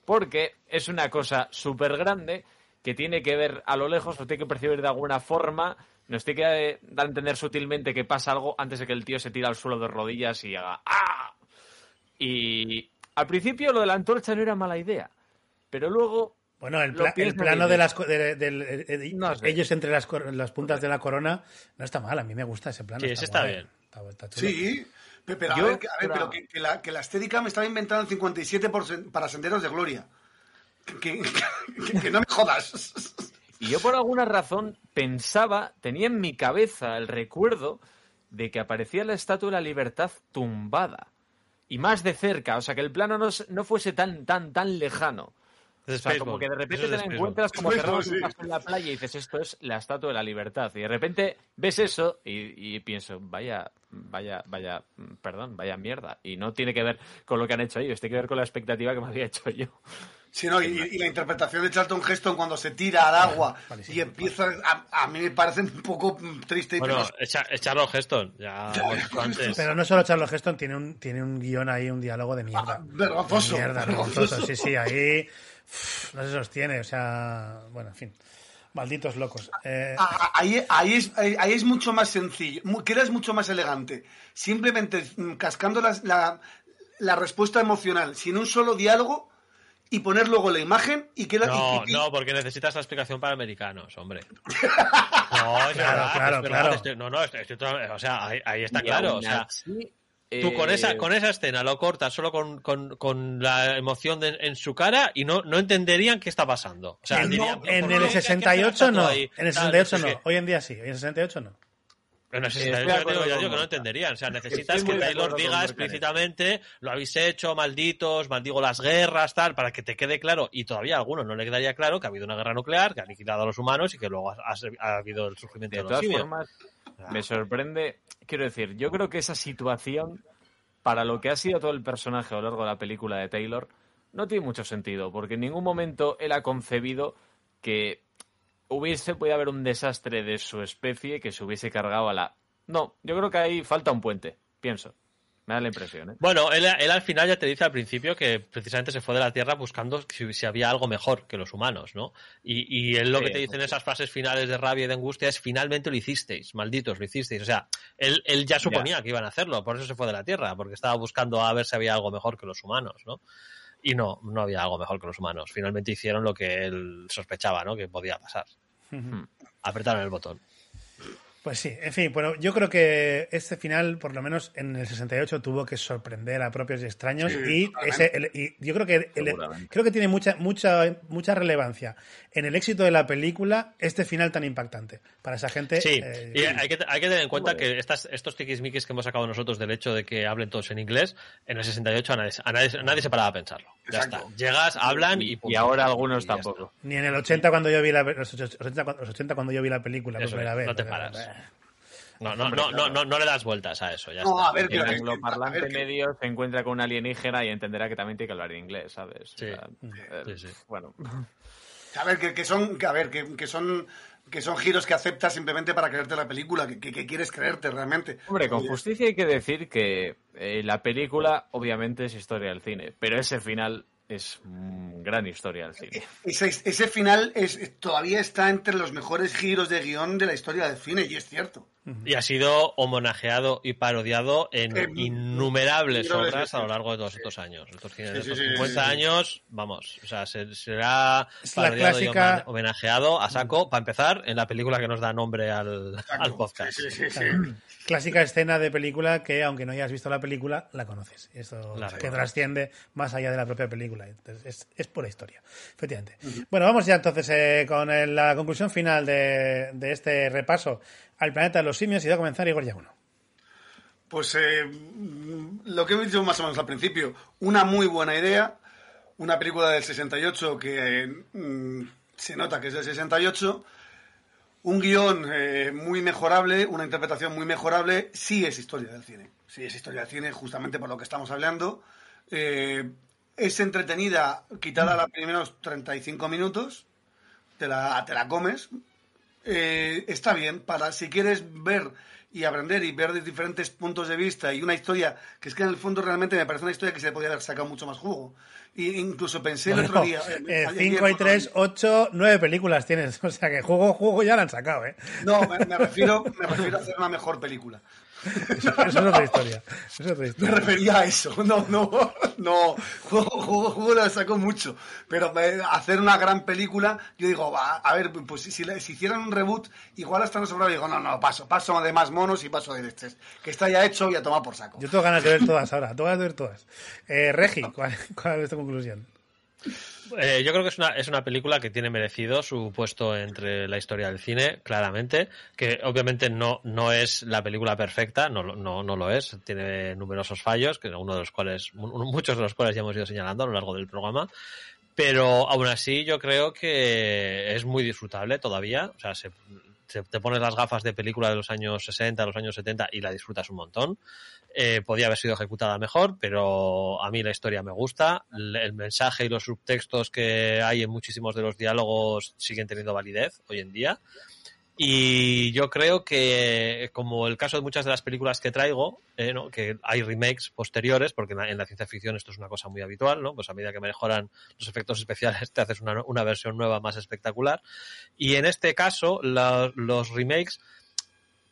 Porque es una cosa súper grande que tiene que ver a lo lejos, o tiene que percibir de alguna forma, nos tiene que eh, dar a entender sutilmente que pasa algo antes de que el tío se tire al suelo de rodillas y haga ¡Ah! Y al principio lo de la antorcha no era mala idea, pero luego Bueno, el, pla- el plano de las de- eh, eh, No sé. ellos entre las, cor- las puntas de la corona no está mal. A mí me gusta ese plano. Sí, ese está guay. bien. Está, está chulo. Sí, pe- pero, Yo, a ver, que- a ver, pero- que, que la, que la estética me estaba inventando el 57 por para Senderos de Gloria. Que, que- que- que no me jodas. Y yo por alguna razón pensaba, tenía en mi cabeza el recuerdo de que aparecía la Estatua de la Libertad tumbada. Y más de cerca, o sea, que el plano no, no fuese tan, tan, tan lejano. Es O sea, Spaceball. como que de repente es te la encuentras como en sí. un paso en la playa y dices, esto es la Estatua de la Libertad. Y de repente ves eso y, y pienso, vaya, vaya, vaya, perdón, vaya mierda. Y no tiene que ver con lo que han hecho ellos, tiene que ver con la expectativa que me había hecho yo. Sí, no, y, y la interpretación de Charlton Heston cuando se tira al agua y empieza. A, a mí me parece un poco triste y Bueno, es Char- es Charles Heston, ya antes. Pero no solo Charles Heston, tiene un, tiene un guion ahí, un diálogo de mierda. Ah, vergonzoso, De Mierda, vergonzoso. vergonzoso. Sí, sí, ahí no se sostiene. O sea, bueno, en fin. Malditos locos. Eh, A- a- Ahí, ahí, es, ahí, ahí es mucho más sencillo, mu- quedas mucho más elegante. Simplemente mm, cascando las- la, la respuesta emocional, sin un solo diálogo, y poner luego la imagen y queda. No, y- y- no, porque necesitas la explicación para americanos, hombre. No, es Claro, verdad, claro, es verdad, claro. estoy- no, no, estoy- estoy total- o sea, ahí, ahí está Y claro. O sea, así, tú con eh, esa, con esa escena lo cortas solo con, con, con la emoción de- en su cara y no, no entenderían qué está pasando. O sea, en, dirían, en ¿por qué- el qué hace la 68 estatua no. ahí? En el Tal, 68 sé no. Hoy en día sí. En el 68 no. En el Estoy 68 de ya acuerdo digo, que no entenderían. O sea, necesitas que Taylor diga explícitamente lo habéis hecho, malditos, maldigo las guerras, tal, para que te quede claro. Y todavía a algunos no le quedaría claro que ha habido una guerra nuclear, que ha aniquilado a los humanos y que luego ha, ha- ha habido el surgimiento De de, los todas formas, me sorprende, quiero decir, yo creo que esa situación, para lo que ha sido todo el personaje a lo largo de la película de Taylor, no tiene mucho sentido, porque en ningún momento él ha concebido que hubiese podido haber un desastre de su especie que se hubiese cargado a la... No, yo creo que ahí falta un puente, pienso. Me da la impresión, ¿eh? Bueno, él, él al final ya te dice al principio que precisamente se fue de la Tierra buscando si, si había algo mejor que los humanos, ¿no? Y, y él lo Sí, que te dice en esas frases finales de rabia y de angustia es finalmente lo hicisteis, malditos, lo hicisteis. O sea, él, él ya suponía que iban a hacerlo, por eso se fue de la Tierra, porque estaba buscando a ver si había algo mejor que los humanos, ¿no? Y no, no había algo mejor que los humanos. Finalmente hicieron lo que él sospechaba, ¿no? Que podía pasar. Apretaron el botón. Pues sí, en fin, bueno, yo creo que este final, por lo menos en el 68, tuvo que sorprender a propios y extraños Sí, y, ese, el- y yo creo que el- creo que tiene mucha mucha mucha relevancia en el éxito de la película este final tan impactante para esa gente. Sí, eh, y hay que, hay que tener en cuenta que estas, estos tiquismiquis que hemos sacado nosotros del hecho de que hablen todos en inglés, en el 68 a nadie, a nadie, a nadie se paraba a pensarlo. Ya Exacto. está. Llegas, hablan y, Y, punto. y ahora algunos Y ya tampoco. Ni en el 80 cuando yo vi la los 80, cuando- los 80 cuando yo vi la película por Eso primera vez. no te paras. No, no, no, no, no, no le das vueltas a eso. Ya No, está. a ver, El pero- Eh, angloparlante que- medio se encuentra con un alienígena y entenderá que también tiene que hablar inglés, ¿sabes? O Sí. sea, eh, Sí, sí. Bueno, A ver, que, que son, que, a ver, que, que son, que son giros que aceptas simplemente para creerte la película, que, que- que quieres creerte realmente. hombre, con justicia hay que decir que eh, la película obviamente es historia del cine, pero ese final es mm, gran historia del cine. Ese, ese final es, todavía está entre los mejores giros de guion de la historia del cine, y es cierto. Y ha sido homenajeado y parodiado en Eh, innumerables innumerables obras a lo largo de todos estos años. Estos, Sí, estos sí, sí, 50 sí, sí. años, vamos, o sea, se- será Es la parodiado y clásica- homen- homenajeado a saco, para empezar, en la película que nos da nombre al, al podcast. Sí, sí, sí. Clásica escena de película que, aunque no hayas visto la película, la conoces. Y Esto Claro. que trasciende más allá de la propia película. Entonces, es, es pura historia, efectivamente. Bueno, vamos ya entonces eh, con el- la conclusión final de, de este repaso al planeta de los simios y va a comenzar Igor Yaguno. Pues eh, mm, lo que he dicho más o menos al principio, una muy buena idea, una película del 68 que mm, se nota que es del 68, un guion eh, muy mejorable, una interpretación muy mejorable, sí es historia del cine, sí es historia del cine justamente por lo que estamos hablando. Eh, es entretenida, quitada los primeros 35 minutos, te la comes, eh, está bien para si quieres ver y aprender y ver de diferentes puntos de vista y una historia que es que en el fondo realmente me parece una historia que se podría haber sacado mucho más jugo. Y incluso pensé el otro día. eh, ayer 5 y por- 3, 8, 9 películas tienes. O sea que juego, juego ya la han sacado, ¿eh? No, me, me refiero, me refiero a hacer una mejor película. Eso, eso es otra historia. Eso es otra Me refería a eso. No, no, no. Juego, juego, juego la sacó mucho. Pero eh, hacer una gran película, yo digo, va, a ver, pues si, si hicieran un reboot, igual hasta no sobraba. Digo, no, no, paso, paso de más monos y paso de este. Que está ya hecho y a tomar por saco. Yo tengo ganas de ver todas ahora. Tengo ganas de ver todas. Eh, Regi, ¿cuál, cuál es tu conclusión? Eh, yo creo que es una, es una película que tiene merecido su puesto entre la historia del cine, claramente, que obviamente no, no es la película perfecta, no, no, no lo es, tiene numerosos fallos, que uno de los cuales, mu- muchos de los cuales ya hemos ido señalando a lo largo del programa, pero aún así yo creo que es muy disfrutable todavía, o sea, se, se- te pones las gafas de película de los años 60, de los años 70 y la disfrutas un montón. Eh, podía haber sido ejecutada mejor, pero a mí la historia me gusta. El mensaje y los subtextos que hay en muchísimos de los diálogos siguen teniendo validez hoy en día. Y yo creo que, como el caso de muchas de las películas que traigo, eh, ¿no? que hay remakes posteriores, porque en la, en la ciencia ficción esto es una cosa muy habitual, ¿no? Pues a medida que mejoran los efectos especiales, te haces una, una versión nueva más espectacular. Y en este caso, los remakes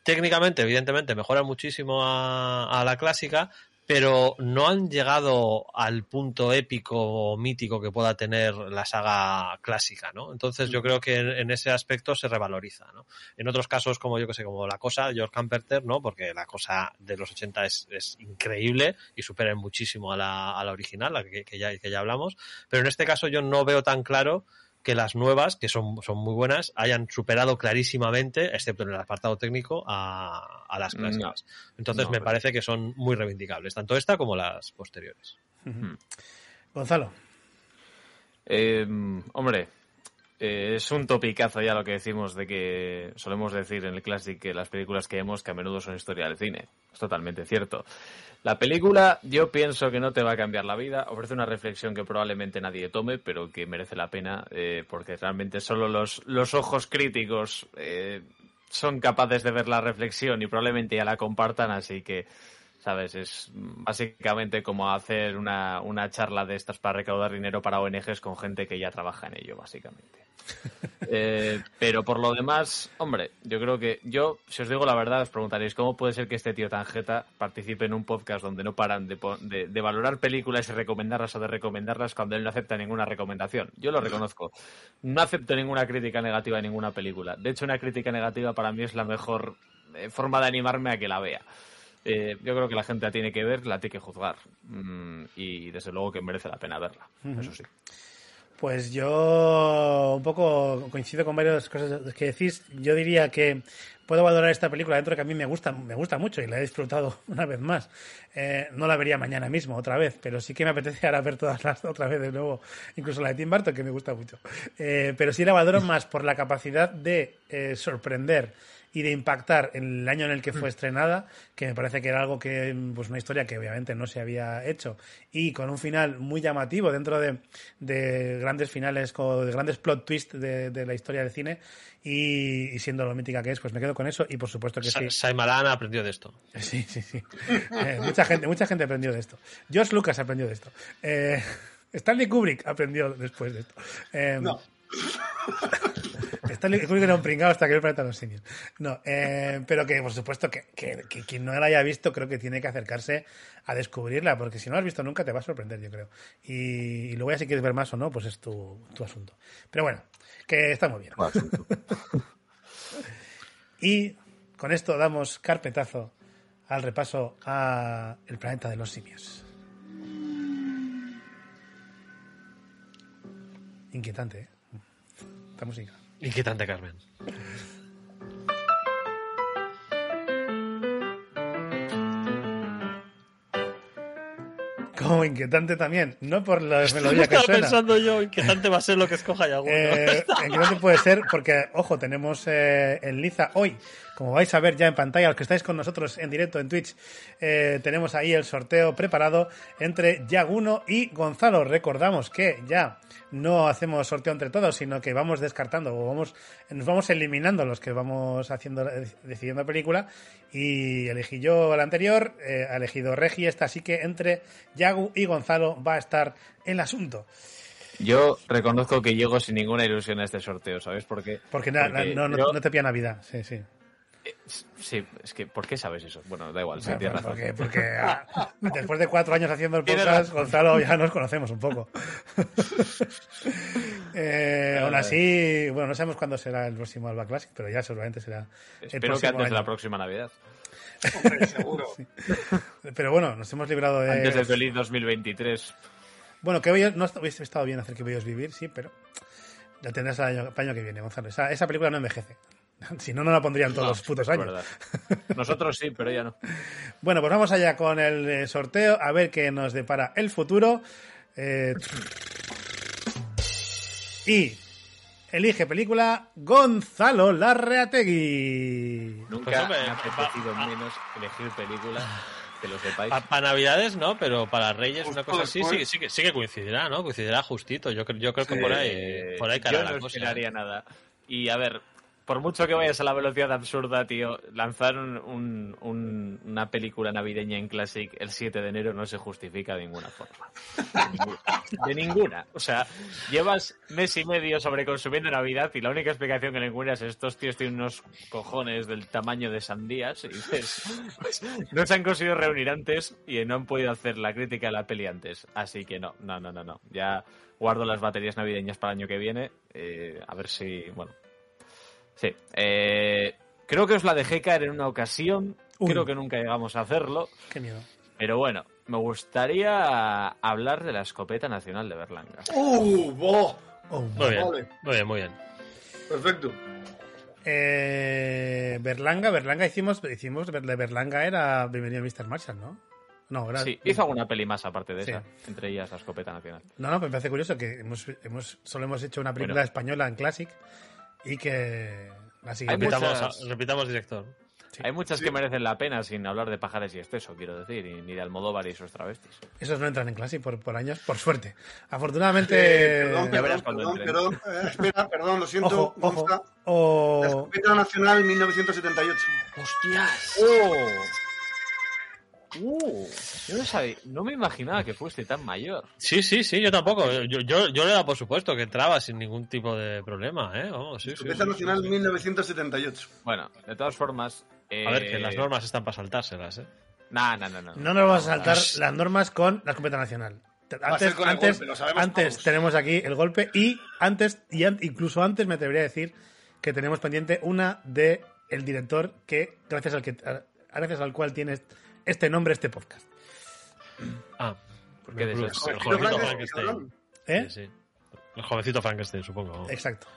técnicamente, evidentemente, mejoran muchísimo a, a la clásica, pero no han llegado al punto épico o mítico que pueda tener la saga clásica, ¿no? Entonces yo creo que en, ese aspecto se revaloriza, ¿no? En otros casos, como yo que sé, como La Cosa, George Camperter, ¿no? Porque La Cosa de los 80 es, es increíble y supera muchísimo a la, a la original, la que, que ya, que ya hablamos, pero en este caso yo no veo tan claro que las nuevas, que son, son muy buenas, hayan superado clarísimamente, excepto en el apartado técnico, a, a las clásicas. Entonces No, me pero- parece que son muy reivindicables, tanto esta como las posteriores. Gonzalo. Eh, hombre, eh, es un topicazo ya lo que decimos de que solemos decir en el Classic que las películas que vemos que a menudo son historia del cine. Es totalmente cierto. La película yo pienso que no te va a cambiar la vida, ofrece una reflexión que probablemente nadie tome, pero que merece la pena eh, porque realmente solo los, los ojos críticos eh, son capaces de ver la reflexión y probablemente ya la compartan, así que ¿sabes? Es básicamente como hacer una, una charla de estas para recaudar dinero para ONGs con gente que ya trabaja en ello, básicamente. Eh, pero por lo demás, hombre, yo creo que yo, si os digo la verdad, os preguntaréis cómo puede ser que este tío tan jeta participe en un podcast donde no paran de, de- de valorar películas y recomendarlas o de recomendarlas cuando él no acepta ninguna recomendación. Yo lo reconozco. No acepto ninguna crítica negativa a ninguna película. De hecho, una crítica negativa para mí es la mejor eh, forma de animarme a que la vea. Eh, yo creo que la gente la tiene que ver, la tiene que juzgar. Mm, y desde luego que merece la pena verla, eso sí. Pues yo un poco coincido con varias cosas que decís. Yo diría que puedo valorar esta película dentro de que a mí me gusta, me gusta mucho y la he disfrutado una vez más. Eh, no la vería mañana mismo otra vez, pero sí que me apetece ahora ver todas las otra vez de nuevo, incluso la de Tim Burton que me gusta mucho. Eh, pero sí la valoro más por la capacidad de sorprender y de impactar en el año en el que fue estrenada, que me parece que era algo que, pues una historia que obviamente no se había hecho, y con un final muy llamativo dentro de, de grandes finales, de grandes plot twists de, de la historia del cine, y, y, siendo lo mítica que es, pues me quedo con eso, y por supuesto que sí. Saimalan aprendió de esto. Sí, sí, sí. eh, mucha gente, mucha gente aprendió de esto. George Lucas aprendió de esto. Eh, Stanley Kubrick aprendió después de esto. Eh, No. Stanley Kubrick era un pringado hasta que el planeta los simios. No, eh, pero que por supuesto que, que, que, quien no la haya visto creo que tiene que acercarse a descubrirla, porque si no la has visto nunca te va a sorprender, yo creo. Y, y luego ya si quieres ver más o no, pues es tu, tu asunto. Pero bueno, que está muy bien. y con esto damos carpetazo al repaso a El planeta de los simios. Inquietante, ¿eh? Esta música. Inquietante, Carmen. Como inquietante también, no por la melodía que Estaba suena. pensando yo, inquietante va a ser lo que escoja Yaguno. Eh, inquietante puede ser porque, ojo, tenemos eh, en Liza hoy, como vais a ver ya en pantalla, los que estáis con nosotros en directo en Twitch, eh, tenemos ahí el sorteo preparado entre Yaguno y Gonzalo. Recordamos que ya no hacemos sorteo entre todos, sino que vamos descartando o vamos, nos vamos eliminando los que vamos haciendo, decidiendo película. Y elegí yo el anterior, eh, ha elegido Regi esta, así que entre Yagu y Gonzalo va a estar el asunto. Yo reconozco que llego sin ninguna ilusión a este sorteo, ¿sabes? Porque, na- Porque no, no, yo- no te pilla Navidad, sí, sí. Sí, es que, ¿por qué sabes eso? Bueno, da igual, sí, Bueno, tienes porque, razón. porque ah, después de cuatro años haciendo el podcast. Gonzalo, ya nos conocemos un poco. Eh, aún así, bueno, no sabemos cuándo será el próximo Alba Classic, pero ya seguramente será el Espero que antes de la próxima Navidad. Hombre, seguro. Pero bueno, nos hemos librado de... Antes del feliz 2023. Bueno, que hoy no hubiese estado bien hacer que veáis vivir, sí, pero la tendrás el año, para el año que viene, Gonzalo. Esa, esa película no envejece. Si no, no la pondrían todos No, los putos años. verdad. Nosotros sí, pero ya no. Bueno, pues vamos allá con el eh, sorteo, a ver qué nos depara el futuro. Eh, y elige película Gonzalo Larreategui. Nunca Pues, me ha apetecido menos elegir película, que lo sepáis. Para Navidades no, pero para Reyes una Justo cosa así sí, después. sí, que- sí que coincidirá, ¿no? Coincidirá justito. Yo, creo- yo creo que por ahí, por ahí yo caerá no la cosa. esperaría nada. Y a ver, por mucho que vayas a la velocidad absurda, tío, lanzar un- un- un- una película navideña en Classic el 7 de enero no se justifica de ninguna forma. De ninguna. De. O sea, llevas mes y medio sobreconsumiendo Navidad y la única explicación que le encuentras es estos tíos tienen unos cojones del tamaño de sandías y dices, pues, no se han conseguido reunir antes y no han podido hacer la crítica a la peli antes. Así que no, no, no, no, no. Ya guardo las baterías navideñas para el año que viene. eh, a ver si, bueno. Sí. eh, creo que os la dejé caer en una ocasión. Uy. Creo que nunca llegamos a hacerlo. Qué miedo. Pero bueno, me gustaría hablar de la escopeta nacional de Berlanga. ¡Uh! ¡Boh! Oh, Muy bien, Vale. muy bien, muy bien. Perfecto. eh, Berlanga, Berlanga hicimos, hicimos, de Berlanga era Bienvenido Mr. Marshall, ¿no? No, era, Sí, hizo alguna peli más aparte de Sí. esa, entre ellas la escopeta nacional. No, no, pero me parece curioso que hemos, hemos, solo hemos hecho una película Bueno. española en Classic y que la siguiente... Repitamos, muchas- repitamos director. Sí. Hay muchas que merecen la pena sin hablar de pajares y exceso, quiero decir, y ni de Almodóvar y sus travestis. Esos no entran en Classic por, por años, por suerte. Afortunadamente... Eh, perdón, ya perdón, perdón, perdón. Eh, espera, perdón, lo siento. ojo, ojo. Gonza. La escopeta nacional 1978. ¡Hostias! ¡Oh! ¡Uh! Yo no, sabía, no me imaginaba que fuese tan mayor. Sí, sí, sí, yo tampoco. Yo, yo, yo le da por supuesto que entraba sin ningún tipo de problema, ¿eh? Vamos, sí, sí, nacional sí. 1978. Bueno, de todas formas. Eh... A ver, que las normas están para saltárselas, ¿eh? Nah, nah, nah, nah. No nos vamos a saltar las normas con la escopeta nacional. Antes, antes, golpe, lo sabemos antes tenemos aquí el golpe y antes, y an- incluso antes me atrevería a decir que tenemos pendiente una de el director que gracias al que gracias al cual tiene este nombre este podcast. Ah, Porque de el, eso- el jovencito Frankenstein. ¿Eh? Sí, sí. El jovencito Frankenstein, supongo. Exacto.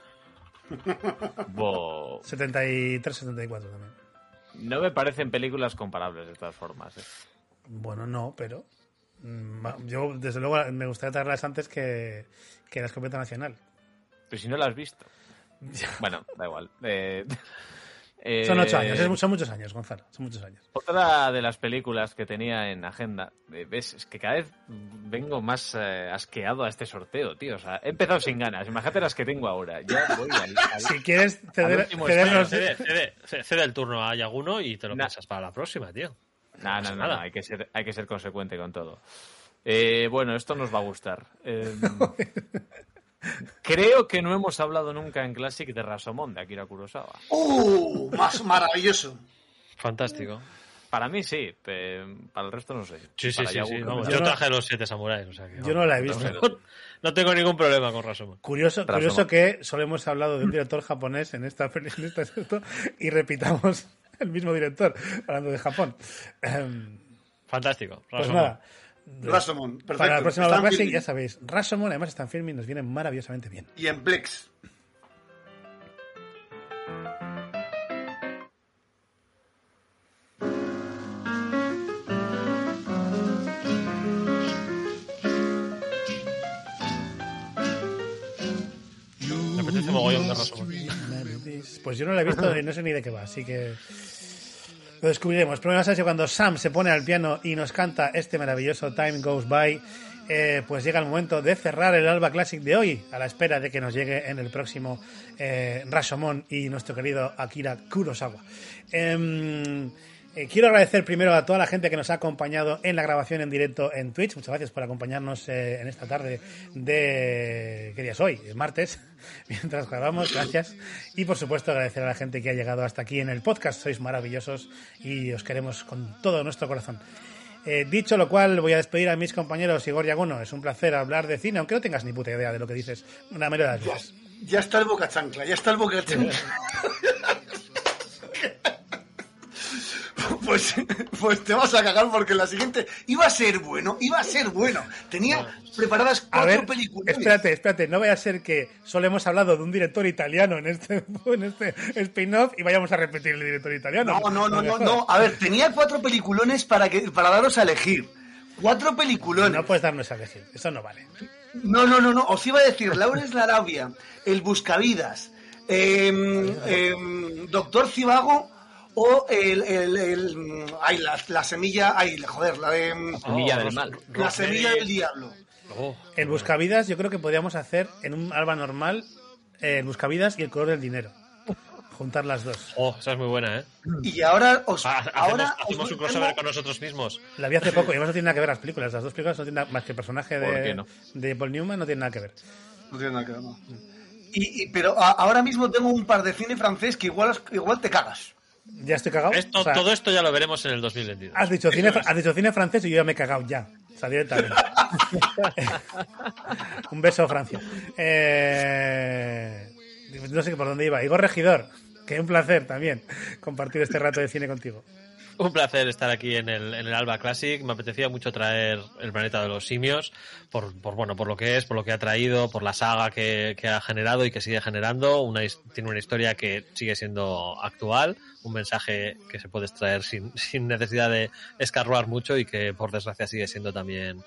Bo- 73, 74 también. No me parecen películas comparables de todas formas. ¿eh? Bueno, no, pero mm, yo desde luego me gustaría traerlas antes que, que la escopeta nacional. Pero si no la has visto. Bueno, da igual. Eh, eh, Son ocho años, es- son muchos años, Gonzalo, son muchos años. Otra de las películas que tenía en agenda, eh, ves, es que cada vez vengo más eh, asqueado a este sorteo, tío. O sea, he empezado sin ganas. Imagínate las que tengo ahora. Ya voy al, al- Si quieres al ceder, cedernos- Cede, cede- cede- el turno a Yaguno y te lo Nah. piensas para la próxima, tío. No, no, no, nada. no, hay que ser, hay que ser consecuente con todo. Eh, bueno, esto nos va a gustar. Eh, creo que no hemos hablado nunca en Classic de Rasomon, de Akira Kurosawa. ¡Uh! Más maravilloso. Fantástico. Para mí sí, pe- para el resto no sé. Sí, sí, Para sí. Vamos, Yo yo no- traje los siete samuráis. O sea que, Yo no la he visto. No, no tengo ningún problema con Rasomon. Curioso, curioso que solo hemos hablado de un director japonés en esta peli- en esta- esto, y repitamos el mismo director hablando de Japón. Em, Fantástico. Pues nada. Rasomon, perfecto. Para la próxima Están Classic, ya sabéis, Rashomon además está en filming, nos viene maravillosamente bien. Y en Plex. Me apetece mogollón de Rasomon. Pues yo no la he visto y no sé ni de qué va, así que lo descubriremos. Pero más que cuando Sam se pone al piano y nos canta este maravilloso Time Goes By, eh, pues llega el momento de cerrar el Alba Classic de hoy, a la espera de que nos llegue en el próximo eh, Rashomon y nuestro querido Akira Kurosawa. Em, eh, quiero agradecer primero a toda la gente que nos ha acompañado en la grabación en directo en Twitch. Muchas gracias por acompañarnos eh, en esta tarde de... ¿Qué día es hoy? Es martes, mientras grabamos. Gracias. Y por supuesto agradecer a la gente que ha llegado hasta aquí en el podcast. Sois maravillosos y os queremos con todo nuestro corazón. Eh, dicho lo cual, voy a despedir a mis compañeros Igor Yaguno. Es un placer hablar de cine, aunque no tengas ni puta idea de lo que dices. Una mayoría de las veces. Ya está el boca chancla, ya está el boca chancla. Pues, pues te vas a cagar porque la siguiente iba a ser bueno, iba a ser bueno. Tenía preparadas cuatro películas. espérate, espérate, no vaya a ser que solo hemos hablado de un director italiano en este, en este spin-off y vayamos a repetir el director italiano. No, no, no, no, no. A ver, tenía cuatro peliculones para que para daros a elegir. Cuatro peliculones. No puedes darnos a elegir, eso no vale. No, no, no, no. Os iba a decir, Laurens Larabia, El Buscavidas, em, em, Doctor Cibago o el, el, el- ay, la, la semilla, ay, joder, la de em, Semilla del Ros- mal. la semilla del diablo. Oh, El Buscavidas yo creo que podríamos hacer en un alba normal eh, el Buscavidas y el color del dinero. Juntar las dos. oh, esa es muy buena, ¿eh? Y ahora os, Ah, hacemos ahora os hacemos un tengo- crossover con nosotros mismos. La vi hace poco y además no tiene nada que ver las películas. Las dos películas no tienen nada más que el personaje ¿Por de, no? de Paul Newman no tiene nada que ver. No tiene nada que ver, no. Y, y- pero a- ahora mismo tengo un par de cine francés que igual, igual te cagas. Ya estoy cagado. Esto, O sea, todo esto ya lo veremos en el 2022. Has dicho, cine, has dicho cine francés y yo ya me he cagado ya. O sea, directamente. Un beso, Francia. Eh, no sé por dónde iba. Igor Regidor, que un placer también compartir este rato de cine contigo. Un placer estar aquí en el, en el Alba Classic. Me apetecía mucho traer el planeta de los simios, por, por, bueno, por lo que es, por lo que ha traído, por la saga que, que ha generado y que sigue generando. Una, tiene una historia que sigue siendo actual, un mensaje que se puede extraer sin, sin necesidad de escarbar mucho y que por desgracia sigue siendo también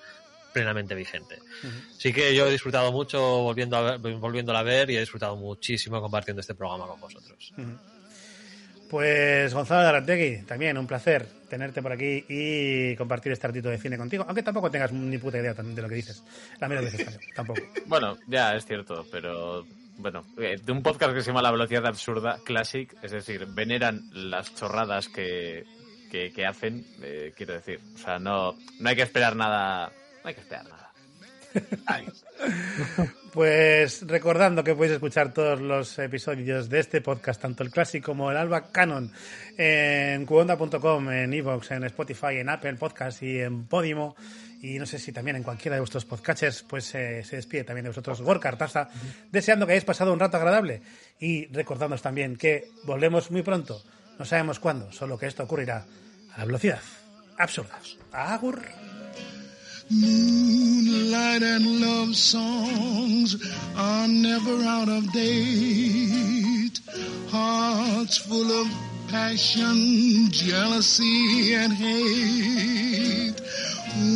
plenamente vigente. Así que yo he disfrutado mucho volviendo a ver, volviéndola a ver y he disfrutado muchísimo compartiendo este programa con vosotros. Pues Gonzalo de Arategui, también un placer tenerte por aquí y compartir este ratito de cine contigo, aunque tampoco tengas ni puta idea de lo que dices. La dices también, tampoco. Bueno, ya es cierto, pero bueno, eh, de un podcast que se llama La Velocidad Absurda Classic, es decir, veneran las chorradas que, que, que hacen, eh, quiero decir. O sea, no, no hay que esperar nada. No hay que esperar nada. Pues recordando que podéis escuchar todos los episodios de este podcast, tanto el clásico como el Alba Canon, en cuonda.com, en Evox, en Spotify, en Apple Podcast y en Podimo. Y no sé si también en cualquiera de vuestros podcatchers, pues eh, se despide también de vosotros Gorka Artaza, deseando que hayáis pasado un rato agradable y recordándoos también que volvemos muy pronto No sabemos cuándo, solo que esto ocurrirá a la velocidad absurda. Agur. Moonlight and love songs are never out of date. Hearts full of passion, jealousy, and hate.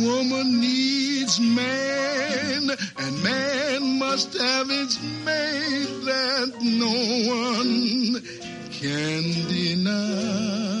Woman needs man, and man must have its mate that no one can deny.